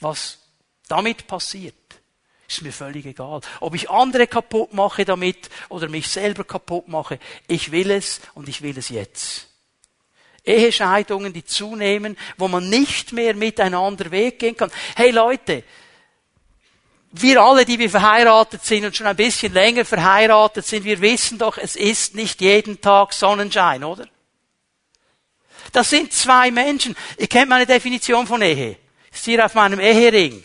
Was damit passiert, Ist mir völlig egal. Ob ich andere kaputt mache damit oder mich selber kaputt mache. Ich will es und ich will es jetzt. Ehescheidungen, die zunehmen, wo man nicht mehr miteinander weggehen kann. Hey Leute, wir alle, die wir verheiratet sind und schon ein bisschen länger verheiratet sind, wir wissen doch, es ist nicht jeden Tag Sonnenschein, oder? Das sind zwei Menschen. Ihr kennt meine Definition von Ehe. Ist hier auf meinem Ehering.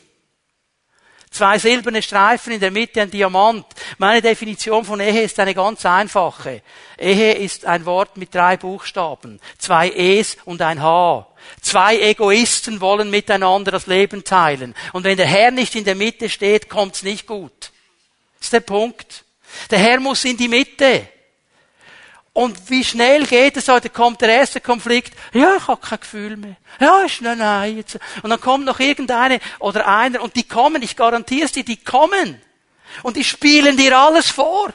Zwei silberne Streifen in der Mitte ein Diamant. Meine Definition von Ehe ist eine ganz einfache. Ehe ist ein Wort mit drei Buchstaben. Zwei E's und ein H. Zwei Egoisten wollen miteinander das Leben teilen. Und wenn der Herr nicht in der Mitte steht, kommt's nicht gut. Das ist der Punkt. Der Herr muss in die Mitte. Und wie schnell geht es heute? Kommt der erste Konflikt. Ja, ich habe kein Gefühl mehr. Ja, ist nein, nein. Jetzt. Und dann kommt noch irgendeine oder einer und die kommen, ich garantiere es dir, die kommen. Und die spielen dir alles vor.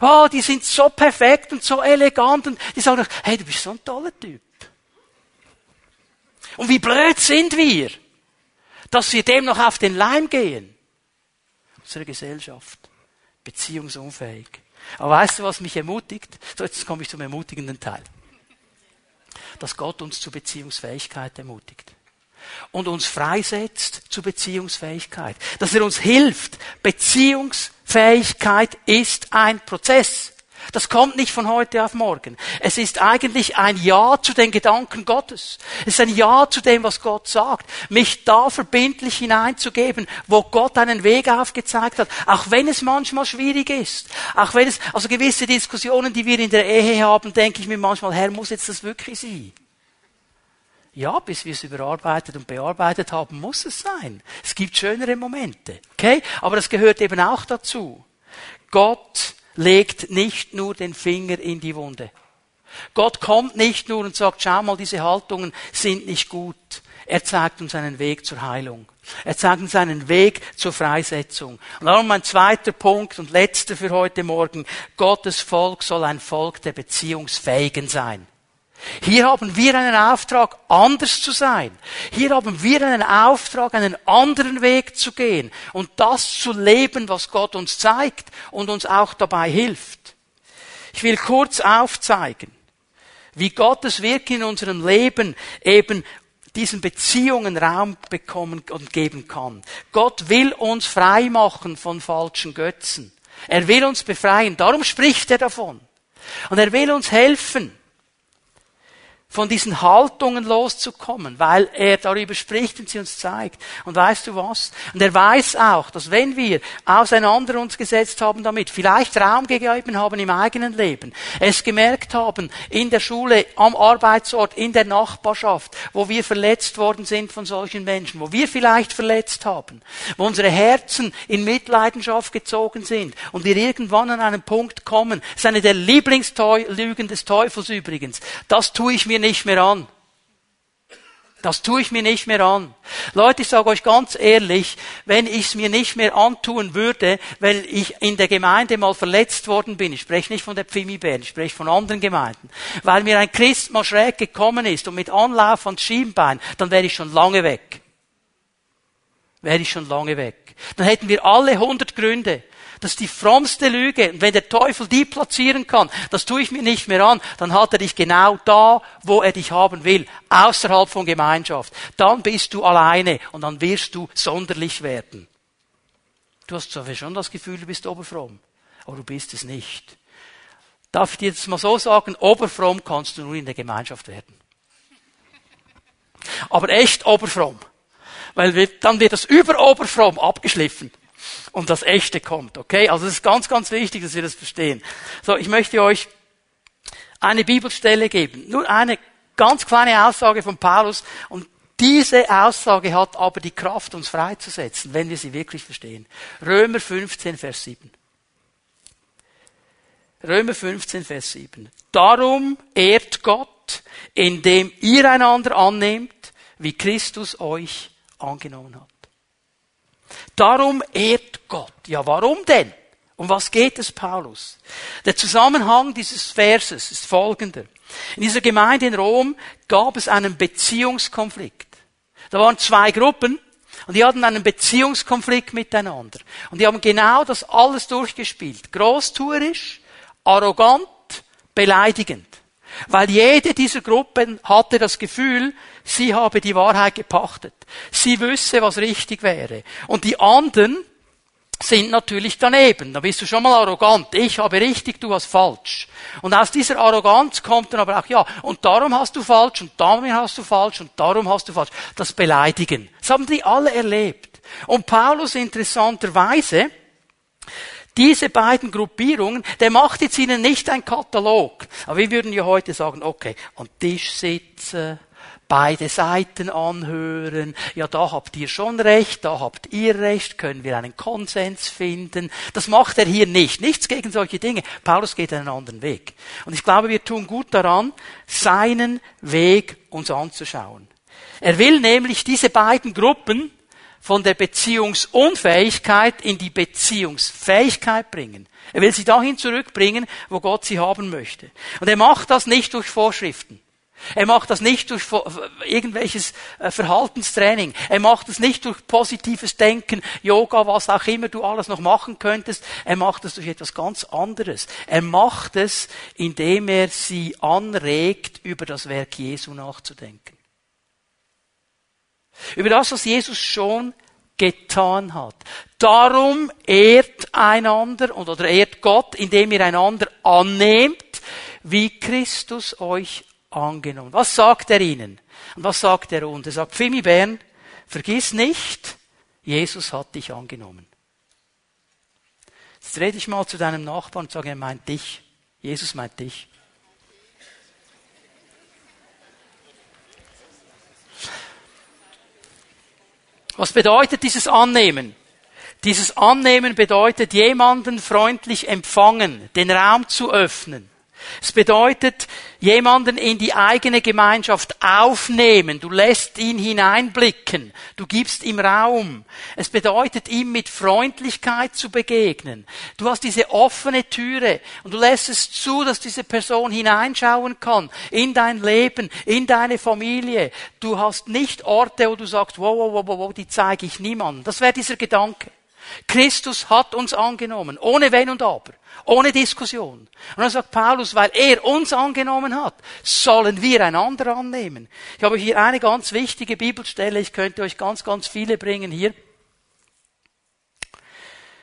Oh, die sind so perfekt und so elegant und die sagen, hey, du bist so ein toller Typ. Und wie blöd sind wir, dass wir dem noch auf den Leim gehen. Unsere Gesellschaft. Beziehungsunfähig. Aber weißt du, was mich ermutigt? So, jetzt komme ich zum ermutigenden Teil. Dass Gott uns zur Beziehungsfähigkeit ermutigt. Und uns freisetzt zur Beziehungsfähigkeit. Dass er uns hilft. Beziehungsfähigkeit ist ein Prozess. Das kommt nicht von heute auf morgen. Es ist eigentlich ein Ja zu den Gedanken Gottes. Es ist ein Ja zu dem, was Gott sagt. Mich da verbindlich hineinzugeben, wo Gott einen Weg aufgezeigt hat. Auch wenn es manchmal schwierig ist. Auch wenn es, also gewisse Diskussionen, die wir in der Ehe haben, denke ich mir manchmal, Herr, muss jetzt das wirklich sein? Ja, bis wir es überarbeitet und bearbeitet haben, muss es sein. Es gibt schönere Momente. Okay? Aber das gehört eben auch dazu. Gott legt nicht nur den Finger in die Wunde. Gott kommt nicht nur und sagt, schau mal, diese Haltungen sind nicht gut. Er zeigt uns einen Weg zur Heilung. Er zeigt uns einen Weg zur Freisetzung. Und darum mein zweiter Punkt und letzter für heute Morgen. Gottes Volk soll ein Volk der Beziehungsfähigen sein. Hier haben wir einen Auftrag, anders zu sein. Hier haben wir einen Auftrag, einen anderen Weg zu gehen und das zu leben, was Gott uns zeigt und uns auch dabei hilft. Ich will kurz aufzeigen, wie Gottes Wirken in unserem Leben eben diesen Beziehungen Raum bekommen und geben kann. Gott will uns frei machen von falschen Götzen. Er will uns befreien. Darum spricht er davon. Und er will uns helfen von diesen Haltungen loszukommen, weil er darüber spricht und sie uns zeigt. Und weißt du was? Und er weiß auch, dass wenn wir auseinander uns gesetzt haben damit, vielleicht Raum gegeben haben im eigenen Leben, es gemerkt haben in der Schule, am Arbeitsort, in der Nachbarschaft, wo wir verletzt worden sind von solchen Menschen, wo wir vielleicht verletzt haben, wo unsere Herzen in Mitleidenschaft gezogen sind und wir irgendwann an einen Punkt kommen, das ist eine der Lieblingslügen des Teufels übrigens, das tue ich mir mir nicht mehr an. Das tue ich mir nicht mehr an. Leute, ich sage euch ganz ehrlich, wenn ich es mir nicht mehr antun würde, weil ich in der Gemeinde mal verletzt worden bin, ich spreche nicht von der Pfimi Bern, ich spreche von anderen Gemeinden, weil mir ein Christ mal schräg gekommen ist und mit Anlauf ans Schienbein, dann wäre ich schon lange weg. Wäre ich schon lange weg. Dann hätten wir alle hundert Gründe, das ist die frommste Lüge. Und wenn der Teufel die platzieren kann, das tue ich mir nicht mehr an, dann hat er dich genau da, wo er dich haben will, außerhalb von Gemeinschaft. Dann bist du alleine und dann wirst du sonderlich werden. Du hast zwar schon das Gefühl, du bist oberfromm, aber du bist es nicht. Darf ich dir jetzt mal so sagen, oberfromm kannst du nur in der Gemeinschaft werden. Aber echt oberfromm. Weil dann wird das überoberfromm abgeschliffen und das Echte kommt. Okay? Also es ist ganz, ganz wichtig, dass wir das verstehen. So, ich möchte euch eine Bibelstelle geben. Nur eine ganz kleine Aussage von Paulus und diese Aussage hat aber die Kraft, uns freizusetzen, wenn wir sie wirklich verstehen. Römer 15, Vers 7. Römer 15, Vers 7. Darum ehrt Gott, indem ihr einander annehmt, wie Christus euch angenommen hat. Darum ehrt Gott. Ja, warum denn? Um was geht es Paulus? Der Zusammenhang dieses Verses ist folgender. In dieser Gemeinde in Rom gab es einen Beziehungskonflikt. Da waren zwei Gruppen. Und die hatten einen Beziehungskonflikt miteinander. Und die haben genau das alles durchgespielt. Großtuerisch, arrogant, beleidigend. Weil jede dieser Gruppen hatte das Gefühl, sie habe die Wahrheit gepachtet. Sie wüsste, was richtig wäre. Und die anderen sind natürlich daneben. Da bist du schon mal arrogant. Ich habe richtig, du hast falsch. Und aus dieser Arroganz kommt dann aber auch, ja, und darum hast du falsch, und darum hast du falsch, und darum hast du falsch. Das Beleidigen. Das haben die alle erlebt. Und Paulus interessanterweise, diese beiden Gruppierungen, der macht jetzt ihnen nicht ein Katalog. Aber wir würden ja heute sagen, okay, am Tisch sitzen, beide Seiten anhören. Ja, da habt ihr schon recht, da habt ihr recht, können wir einen Konsens finden. Das macht er hier nicht. Nichts gegen solche Dinge. Paulus geht einen anderen Weg. Und ich glaube, wir tun gut daran, seinen Weg uns anzuschauen. Er will nämlich diese beiden Gruppen von der Beziehungsunfähigkeit in die Beziehungsfähigkeit bringen. Er will sie dahin zurückbringen, wo Gott sie haben möchte. Und er macht das nicht durch Vorschriften. Er macht das nicht durch irgendwelches äh, Verhaltenstraining. Er macht das nicht durch positives Denken, Yoga, was auch immer du alles noch machen könntest. Er macht das durch etwas ganz anderes. Er macht es, indem er sie anregt, über das Werk Jesu nachzudenken. Über das, was Jesus schon getan hat. Darum ehrt einander oder ehrt Gott, indem ihr einander annehmt, wie Christus euch angenommen. Was sagt er ihnen? Und was sagt er uns? Er sagt, Fimi Bern, vergiss nicht, Jesus hat dich angenommen. Jetzt rede ich mal zu deinem Nachbarn und sage, er meint dich. Jesus meint dich. Was bedeutet dieses Annehmen? Dieses Annehmen bedeutet, jemanden freundlich empfangen, den Raum zu öffnen. Es bedeutet, jemanden in die eigene Gemeinschaft aufnehmen. Du lässt ihn hineinblicken. Du gibst ihm Raum. Es bedeutet, ihm mit Freundlichkeit zu begegnen. Du hast diese offene Türe und du lässt es zu, dass diese Person hineinschauen kann in dein Leben, in deine Familie. Du hast nicht Orte, wo du sagst, wow, wow, wow, wow, die zeige ich niemandem. Das wäre dieser Gedanke. Christus hat uns angenommen, ohne Wenn und Aber, ohne Diskussion. Und dann sagt Paulus, weil er uns angenommen hat, sollen wir einander annehmen. Ich habe hier eine ganz wichtige Bibelstelle, ich könnte euch ganz, ganz viele bringen hier.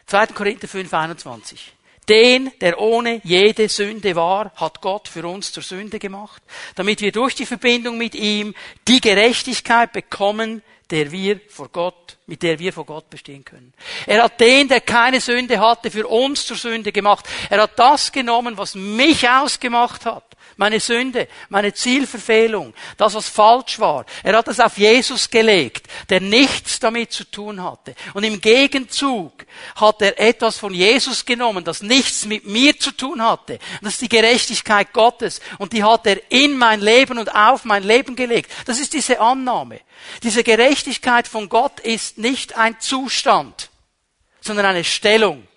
2. Korinther 5, 21. Den, der ohne jede Sünde war, hat Gott für uns zur Sünde gemacht, damit wir durch die Verbindung mit ihm die Gerechtigkeit bekommen, der wir vor Gott, mit der wir vor Gott bestehen können. Er hat den, der keine Sünde hatte, für uns zur Sünde gemacht. Er hat das genommen, was mich ausgemacht hat meine Sünde, meine Zielverfehlung, das, was falsch war. Er hat es auf Jesus gelegt, der nichts damit zu tun hatte. Und im Gegenzug hat er etwas von Jesus genommen, das nichts mit mir zu tun hatte. Das ist die Gerechtigkeit Gottes. Und die hat er in mein Leben und auf mein Leben gelegt. Das ist diese Annahme. Diese Gerechtigkeit von Gott ist nicht ein Zustand, sondern eine Stellung.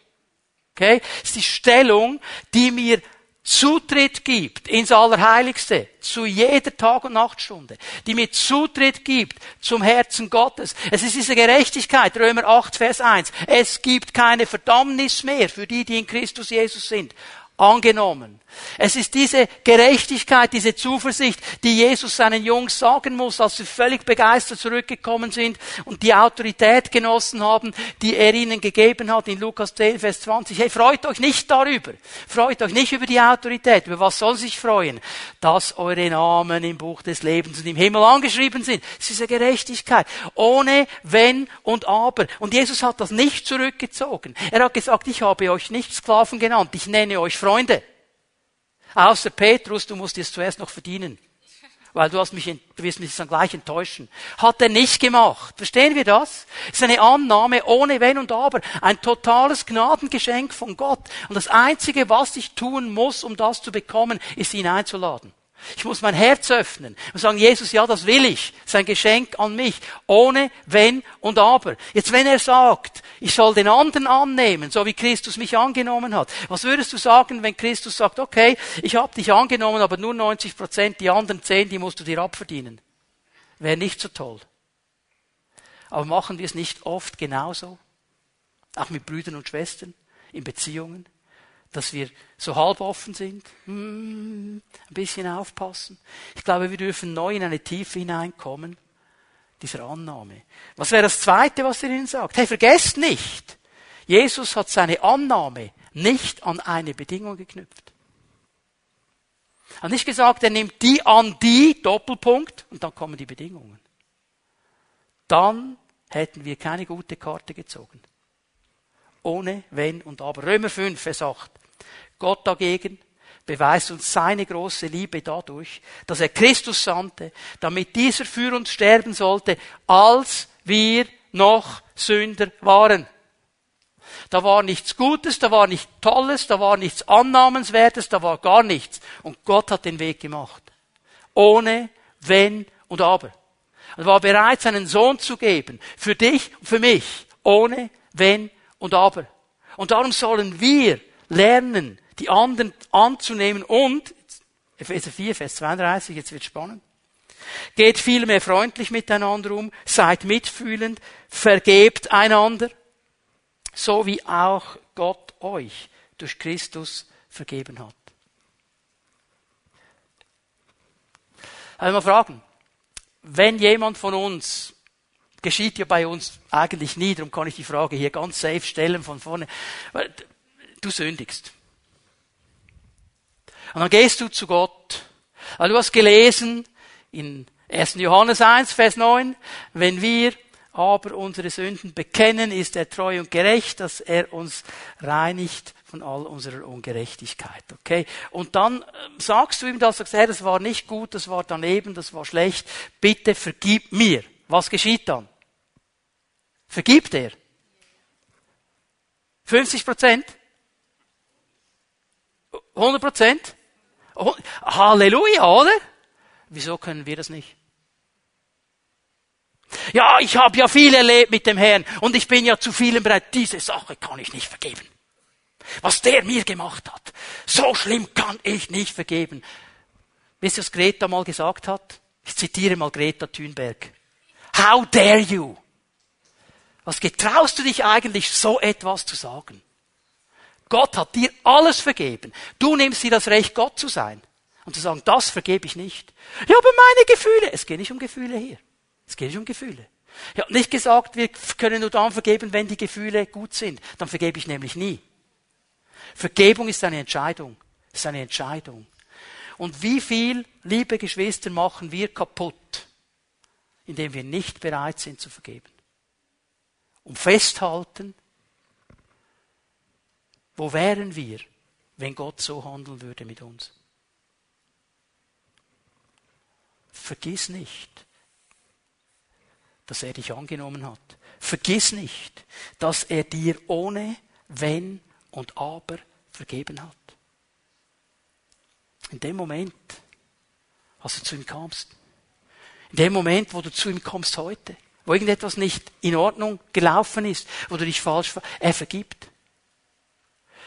Okay? Es ist die Stellung, die mir Zutritt gibt ins Allerheiligste zu jeder Tag- und Nachtstunde, die mir Zutritt gibt zum Herzen Gottes. Es ist diese Gerechtigkeit, Römer 8, Vers 1. Es gibt keine Verdammnis mehr für die, die in Christus Jesus sind angenommen. Es ist diese Gerechtigkeit, diese Zuversicht, die Jesus seinen Jungs sagen muss, als sie völlig begeistert zurückgekommen sind und die Autorität genossen haben, die er ihnen gegeben hat in Lukas 10, Vers 20. Hey, freut euch nicht darüber. Freut euch nicht über die Autorität. Über was soll sich freuen? Dass eure Namen im Buch des Lebens und im Himmel angeschrieben sind. Es ist eine Gerechtigkeit. Ohne Wenn und Aber. Und Jesus hat das nicht zurückgezogen. Er hat gesagt, ich habe euch nicht Sklaven genannt. Ich nenne euch Freunde. Außer Petrus, du musst es zuerst noch verdienen. Weil du, hast mich, du wirst mich dann gleich enttäuschen. Hat er nicht gemacht. Verstehen wir das? Es ist eine Annahme ohne Wenn und Aber. Ein totales Gnadengeschenk von Gott. Und das Einzige, was ich tun muss, um das zu bekommen, ist ihn einzuladen. Ich muss mein Herz öffnen und sagen, Jesus, ja, das will ich. Sein Geschenk an mich. Ohne Wenn und Aber. Jetzt, wenn er sagt, ich soll den anderen annehmen, so wie Christus mich angenommen hat. Was würdest du sagen, wenn Christus sagt, okay, ich habe dich angenommen, aber nur 90 Prozent, die anderen 10, die musst du dir abverdienen? Wäre nicht so toll. Aber machen wir es nicht oft genauso? Auch mit Brüdern und Schwestern, in Beziehungen, dass wir so halb offen sind, hm, ein bisschen aufpassen. Ich glaube, wir dürfen neu in eine Tiefe hineinkommen, dieser Annahme. Was wäre das Zweite, was er ihnen sagt? Hey, vergesst nicht, Jesus hat seine Annahme nicht an eine Bedingung geknüpft. Er hat nicht gesagt, er nimmt die an die, Doppelpunkt, und dann kommen die Bedingungen. Dann hätten wir keine gute Karte gezogen. Ohne Wenn und Aber. Römer 5, Vers 8. Gott dagegen beweist uns seine große Liebe dadurch, dass er Christus sandte, damit dieser für uns sterben sollte, als wir noch Sünder waren. Da war nichts Gutes, da war nichts Tolles, da war nichts Annahmenswertes, da war gar nichts. Und Gott hat den Weg gemacht. Ohne Wenn und Aber. Er war bereit, seinen Sohn zu geben. Für dich und für mich. Ohne Wenn und Aber. Und darum sollen wir lernen, die anderen anzunehmen und, Epheser 4, Vers 32, jetzt wird spannend. Geht vielmehr freundlich miteinander um, seid mitfühlend, vergebt einander, so wie auch Gott euch durch Christus vergeben hat. Also mal fragen, wenn jemand von uns, geschieht ja bei uns eigentlich nie, darum kann ich die Frage hier ganz safe stellen von vorne, du sündigst. Und dann gehst du zu Gott. Also du hast gelesen in 1. Johannes 1, Vers 9, wenn wir aber unsere Sünden bekennen, ist er treu und gerecht, dass er uns reinigt von all unserer Ungerechtigkeit. Okay? Und dann ähm, sagst du ihm das, sagst, Herr, das war nicht gut, das war daneben, das war schlecht, bitte vergib mir. Was geschieht dann? Vergibt er? 50 Prozent? 100 Prozent? Halleluja, oder? Wieso können wir das nicht? Ja, ich habe ja viel erlebt mit dem Herrn und ich bin ja zu vielen bereit. Diese Sache kann ich nicht vergeben. Was der mir gemacht hat, so schlimm kann ich nicht vergeben. Wisst ihr, was Greta mal gesagt hat? Ich zitiere mal Greta Thunberg. How dare you? Was getraust du dich eigentlich, so etwas zu sagen? Gott hat dir alles vergeben. Du nimmst dir das Recht, Gott zu sein. Und zu sagen, das vergebe ich nicht. Ja, aber meine Gefühle. Es geht nicht um Gefühle hier. Es geht nicht um Gefühle. Ich habe nicht gesagt, wir können nur dann vergeben, wenn die Gefühle gut sind. Dann vergebe ich nämlich nie. Vergebung ist eine Entscheidung. Ist eine Entscheidung. Und wie viel, liebe Geschwister, machen wir kaputt, indem wir nicht bereit sind zu vergeben? Um festhalten, wo wären wir, wenn Gott so handeln würde mit uns? Vergiss nicht, dass er dich angenommen hat. Vergiss nicht, dass er dir ohne Wenn und Aber vergeben hat. In dem Moment, als du zu ihm kamst, in dem Moment, wo du zu ihm kommst heute, wo irgendetwas nicht in Ordnung gelaufen ist, wo du dich falsch, er vergibt.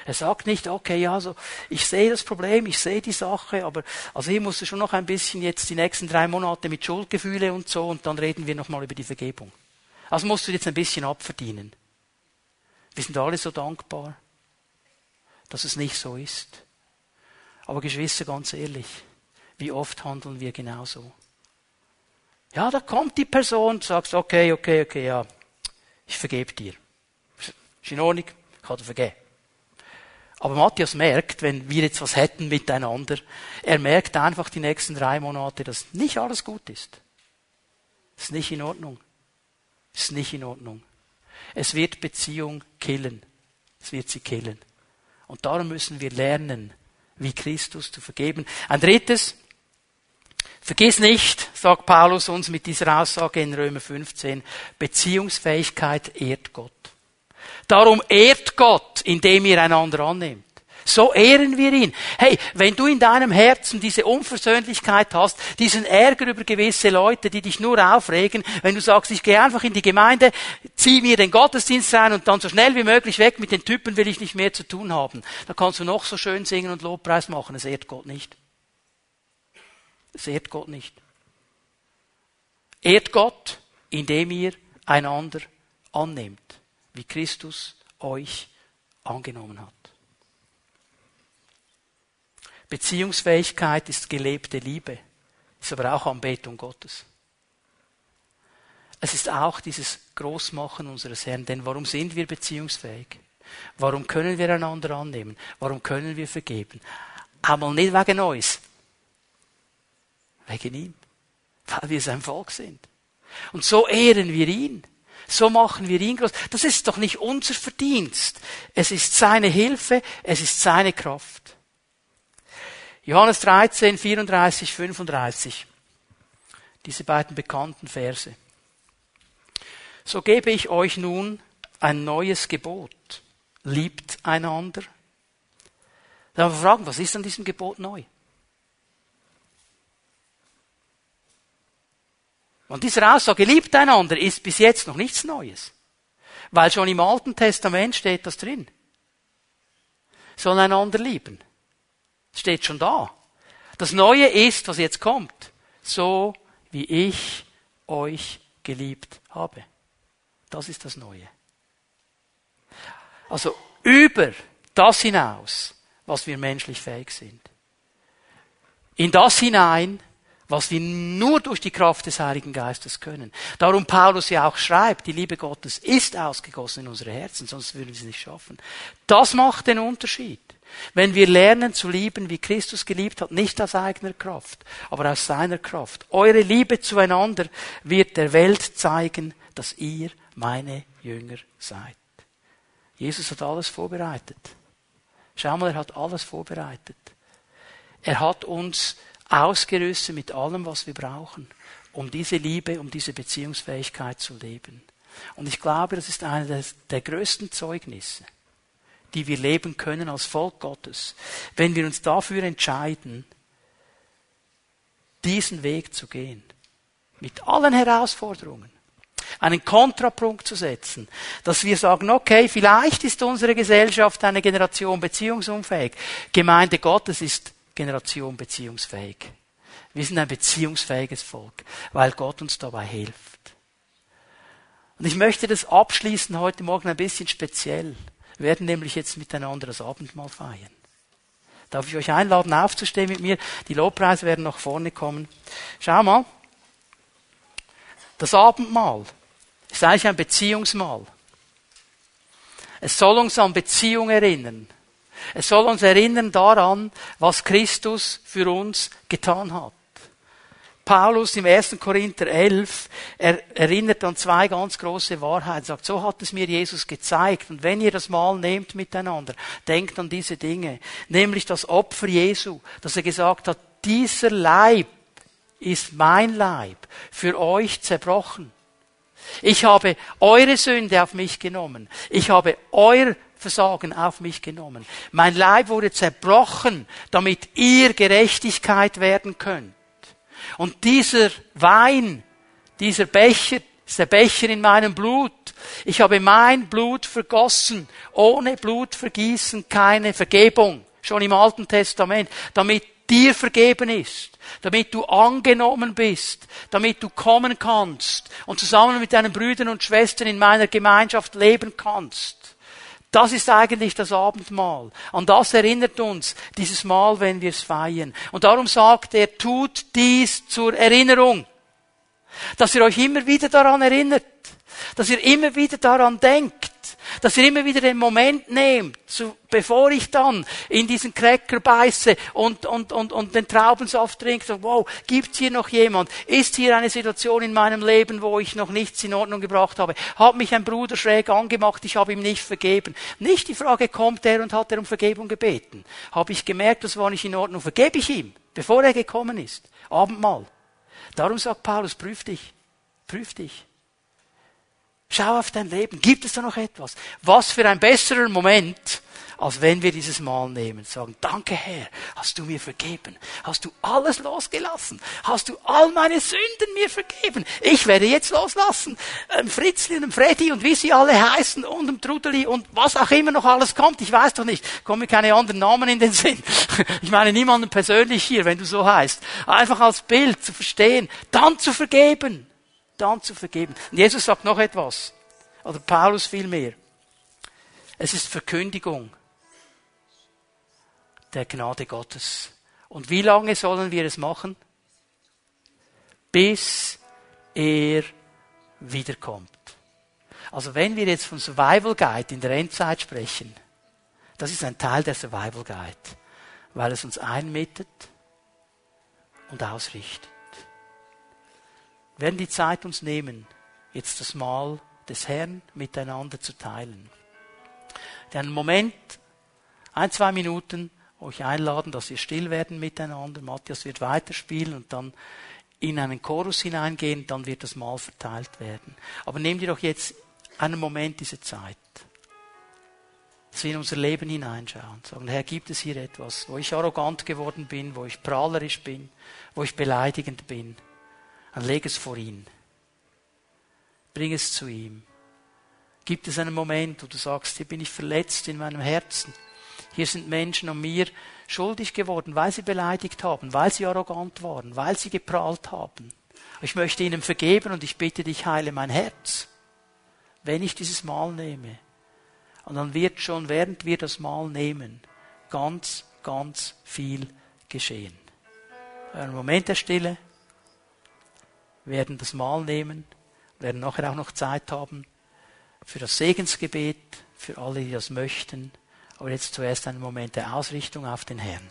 Er sagt nicht, okay, ja, also ich sehe das Problem, ich sehe die Sache, aber also hier musst du schon noch ein bisschen jetzt die nächsten drei Monate mit Schuldgefühle und so und dann reden wir nochmal über die Vergebung. Also musst du jetzt ein bisschen abverdienen. Wir sind alle so dankbar, dass es nicht so ist. Aber Geschwister, ganz ehrlich, wie oft handeln wir genauso? Ja, da kommt die Person, sagst, okay, okay, okay, ja, ich vergebe dir. Ist in Ordnung, ich dir vergeben. Aber Matthias merkt, wenn wir jetzt was hätten miteinander, er merkt einfach die nächsten drei Monate, dass nicht alles gut ist. Ist nicht in Ordnung. Ist nicht in Ordnung. Es wird Beziehung killen. Es wird sie killen. Und darum müssen wir lernen, wie Christus zu vergeben. Ein drittes, vergiss nicht, sagt Paulus uns mit dieser Aussage in Römer 15, Beziehungsfähigkeit ehrt Gott. Darum ehrt Gott, indem ihr einander annehmt. So ehren wir ihn. Hey, wenn du in deinem Herzen diese Unversöhnlichkeit hast, diesen Ärger über gewisse Leute, die dich nur aufregen, wenn du sagst, ich gehe einfach in die Gemeinde, zieh mir den Gottesdienst rein und dann so schnell wie möglich weg, mit den Typen will ich nicht mehr zu tun haben, dann kannst du noch so schön singen und Lobpreis machen, es ehrt Gott nicht. Es ehrt Gott nicht. Ehrt Gott, indem ihr einander annehmt, wie Christus euch angenommen hat. Beziehungsfähigkeit ist gelebte Liebe, ist aber auch Anbetung Gottes. Es ist auch dieses Großmachen unseres Herrn, denn warum sind wir beziehungsfähig? Warum können wir einander annehmen? Warum können wir vergeben? Einmal nicht wegen uns, wegen ihm, weil wir sein Volk sind. Und so ehren wir ihn. So machen wir ihn groß. Das ist doch nicht unser Verdienst. Es ist seine Hilfe, es ist seine Kraft. Johannes 13, 34, 35. Diese beiden bekannten Verse. So gebe ich euch nun ein neues Gebot. Liebt einander. Da wir fragen, was ist an diesem Gebot neu? Und diese Aussage, liebt einander, ist bis jetzt noch nichts Neues. Weil schon im Alten Testament steht das drin. Sollen einander lieben. Steht schon da. Das Neue ist, was jetzt kommt. So wie ich euch geliebt habe. Das ist das Neue. Also über das hinaus, was wir menschlich fähig sind. In das hinein, was wir nur durch die Kraft des Heiligen Geistes können. Darum Paulus ja auch schreibt, die Liebe Gottes ist ausgegossen in unsere Herzen, sonst würden wir sie nicht schaffen. Das macht den Unterschied. Wenn wir lernen zu lieben, wie Christus geliebt hat, nicht aus eigener Kraft, aber aus seiner Kraft. Eure Liebe zueinander wird der Welt zeigen, dass ihr meine Jünger seid. Jesus hat alles vorbereitet. Schau mal, er hat alles vorbereitet. Er hat uns ausgerüstet mit allem, was wir brauchen, um diese Liebe, um diese Beziehungsfähigkeit zu leben. Und ich glaube, das ist eine der, der größten Zeugnisse, die wir leben können als Volk Gottes, wenn wir uns dafür entscheiden, diesen Weg zu gehen. Mit allen Herausforderungen. Einen Kontrapunkt zu setzen. Dass wir sagen, okay, vielleicht ist unsere Gesellschaft eine Generation beziehungsunfähig. Gemeinde Gottes ist Generation beziehungsfähig. Wir sind ein beziehungsfähiges Volk, weil Gott uns dabei hilft. Und ich möchte das abschließen heute Morgen ein bisschen speziell. Wir werden nämlich jetzt miteinander das Abendmahl feiern. Darf ich euch einladen, aufzustehen mit mir? Die Lobpreise werden nach vorne kommen. Schau mal. Das Abendmahl ist eigentlich ein Beziehungsmahl. Es soll uns an Beziehung erinnern. Es soll uns erinnern daran, was Christus für uns getan hat. Paulus im 1. Korinther 11 er erinnert an zwei ganz große Wahrheiten. Er sagt, so hat es mir Jesus gezeigt. Und wenn ihr das Mal nehmt miteinander, denkt an diese Dinge. Nämlich das Opfer Jesu, dass er gesagt hat, dieser Leib ist mein Leib, für euch zerbrochen. Ich habe eure Sünde auf mich genommen. Ich habe euer Versagen auf mich genommen. Mein Leib wurde zerbrochen, damit ihr Gerechtigkeit werden könnt. Und dieser Wein, dieser Becher, ist der Becher in meinem Blut. Ich habe mein Blut vergossen. Ohne Blutvergießen keine Vergebung. Schon im Alten Testament. Damit dir vergeben ist. Damit du angenommen bist. Damit du kommen kannst. Und zusammen mit deinen Brüdern und Schwestern in meiner Gemeinschaft leben kannst. Das ist eigentlich das Abendmahl. An das erinnert uns dieses Mal, wenn wir es feiern. Und darum sagt er, tut dies zur Erinnerung. Dass ihr euch immer wieder daran erinnert. Dass ihr immer wieder daran denkt dass ihr immer wieder den Moment nehmt, zu, bevor ich dann in diesen Cracker beiße und, und, und, und den Traubensaft trinke, so, wow, gibt's hier noch jemand? Ist hier eine Situation in meinem Leben, wo ich noch nichts in Ordnung gebracht habe? Hat mich ein Bruder schräg angemacht, ich habe ihm nicht vergeben. Nicht die Frage, kommt er und hat er um Vergebung gebeten? Habe ich gemerkt, das war nicht in Ordnung, vergebe ich ihm, bevor er gekommen ist. Abendmahl. Darum sagt Paulus, prüf dich, prüf dich. Schau auf dein Leben. Gibt es da noch etwas? Was für ein besserer Moment, als wenn wir dieses Mal nehmen, sagen, danke Herr, hast du mir vergeben, hast du alles losgelassen, hast du all meine Sünden mir vergeben. Ich werde jetzt loslassen. Ähm, Fritzli und Freddy und wie sie alle heißen und dem Trudeli und was auch immer noch alles kommt, ich weiß doch nicht, kommen keine anderen Namen in den Sinn. <laughs> Ich meine niemanden persönlich hier, wenn du so heißt. Einfach als Bild zu verstehen, dann zu vergeben dann zu vergeben. Und Jesus sagt noch etwas. Oder Paulus vielmehr. Es ist Verkündigung der Gnade Gottes. Und wie lange sollen wir es machen? Bis er wiederkommt. Also wenn wir jetzt von Survival Guide in der Endzeit sprechen, das ist ein Teil der Survival Guide, weil es uns einmittet und ausrichtet. Werden die Zeit uns nehmen, jetzt das Mahl des Herrn miteinander zu teilen. einen Moment, ein, zwei Minuten, euch einladen, dass wir still werden miteinander. Matthias wird weiterspielen und dann in einen Chorus hineingehen, dann wird das Mahl verteilt werden. Aber nehmt ihr doch jetzt einen Moment diese Zeit, dass wir in unser Leben hineinschauen, sagen, Herr, gibt es hier etwas, wo ich arrogant geworden bin, wo ich prahlerisch bin, wo ich beleidigend bin, dann leg es vor ihn. Bring es zu ihm. Gibt es einen Moment, wo du sagst, hier bin ich verletzt in meinem Herzen. Hier sind Menschen an mir schuldig geworden, weil sie beleidigt haben, weil sie arrogant waren, weil sie geprahlt haben. Ich möchte ihnen vergeben und ich bitte dich, heile mein Herz, wenn ich dieses Mal nehme. Und dann wird schon, während wir das Mal nehmen, ganz, ganz viel geschehen. Einen Moment der Stille, werden das Mal nehmen, werden nachher auch noch Zeit haben für das Segensgebet, für alle, die das möchten. Aber jetzt zuerst einen Moment der Ausrichtung auf den Herrn.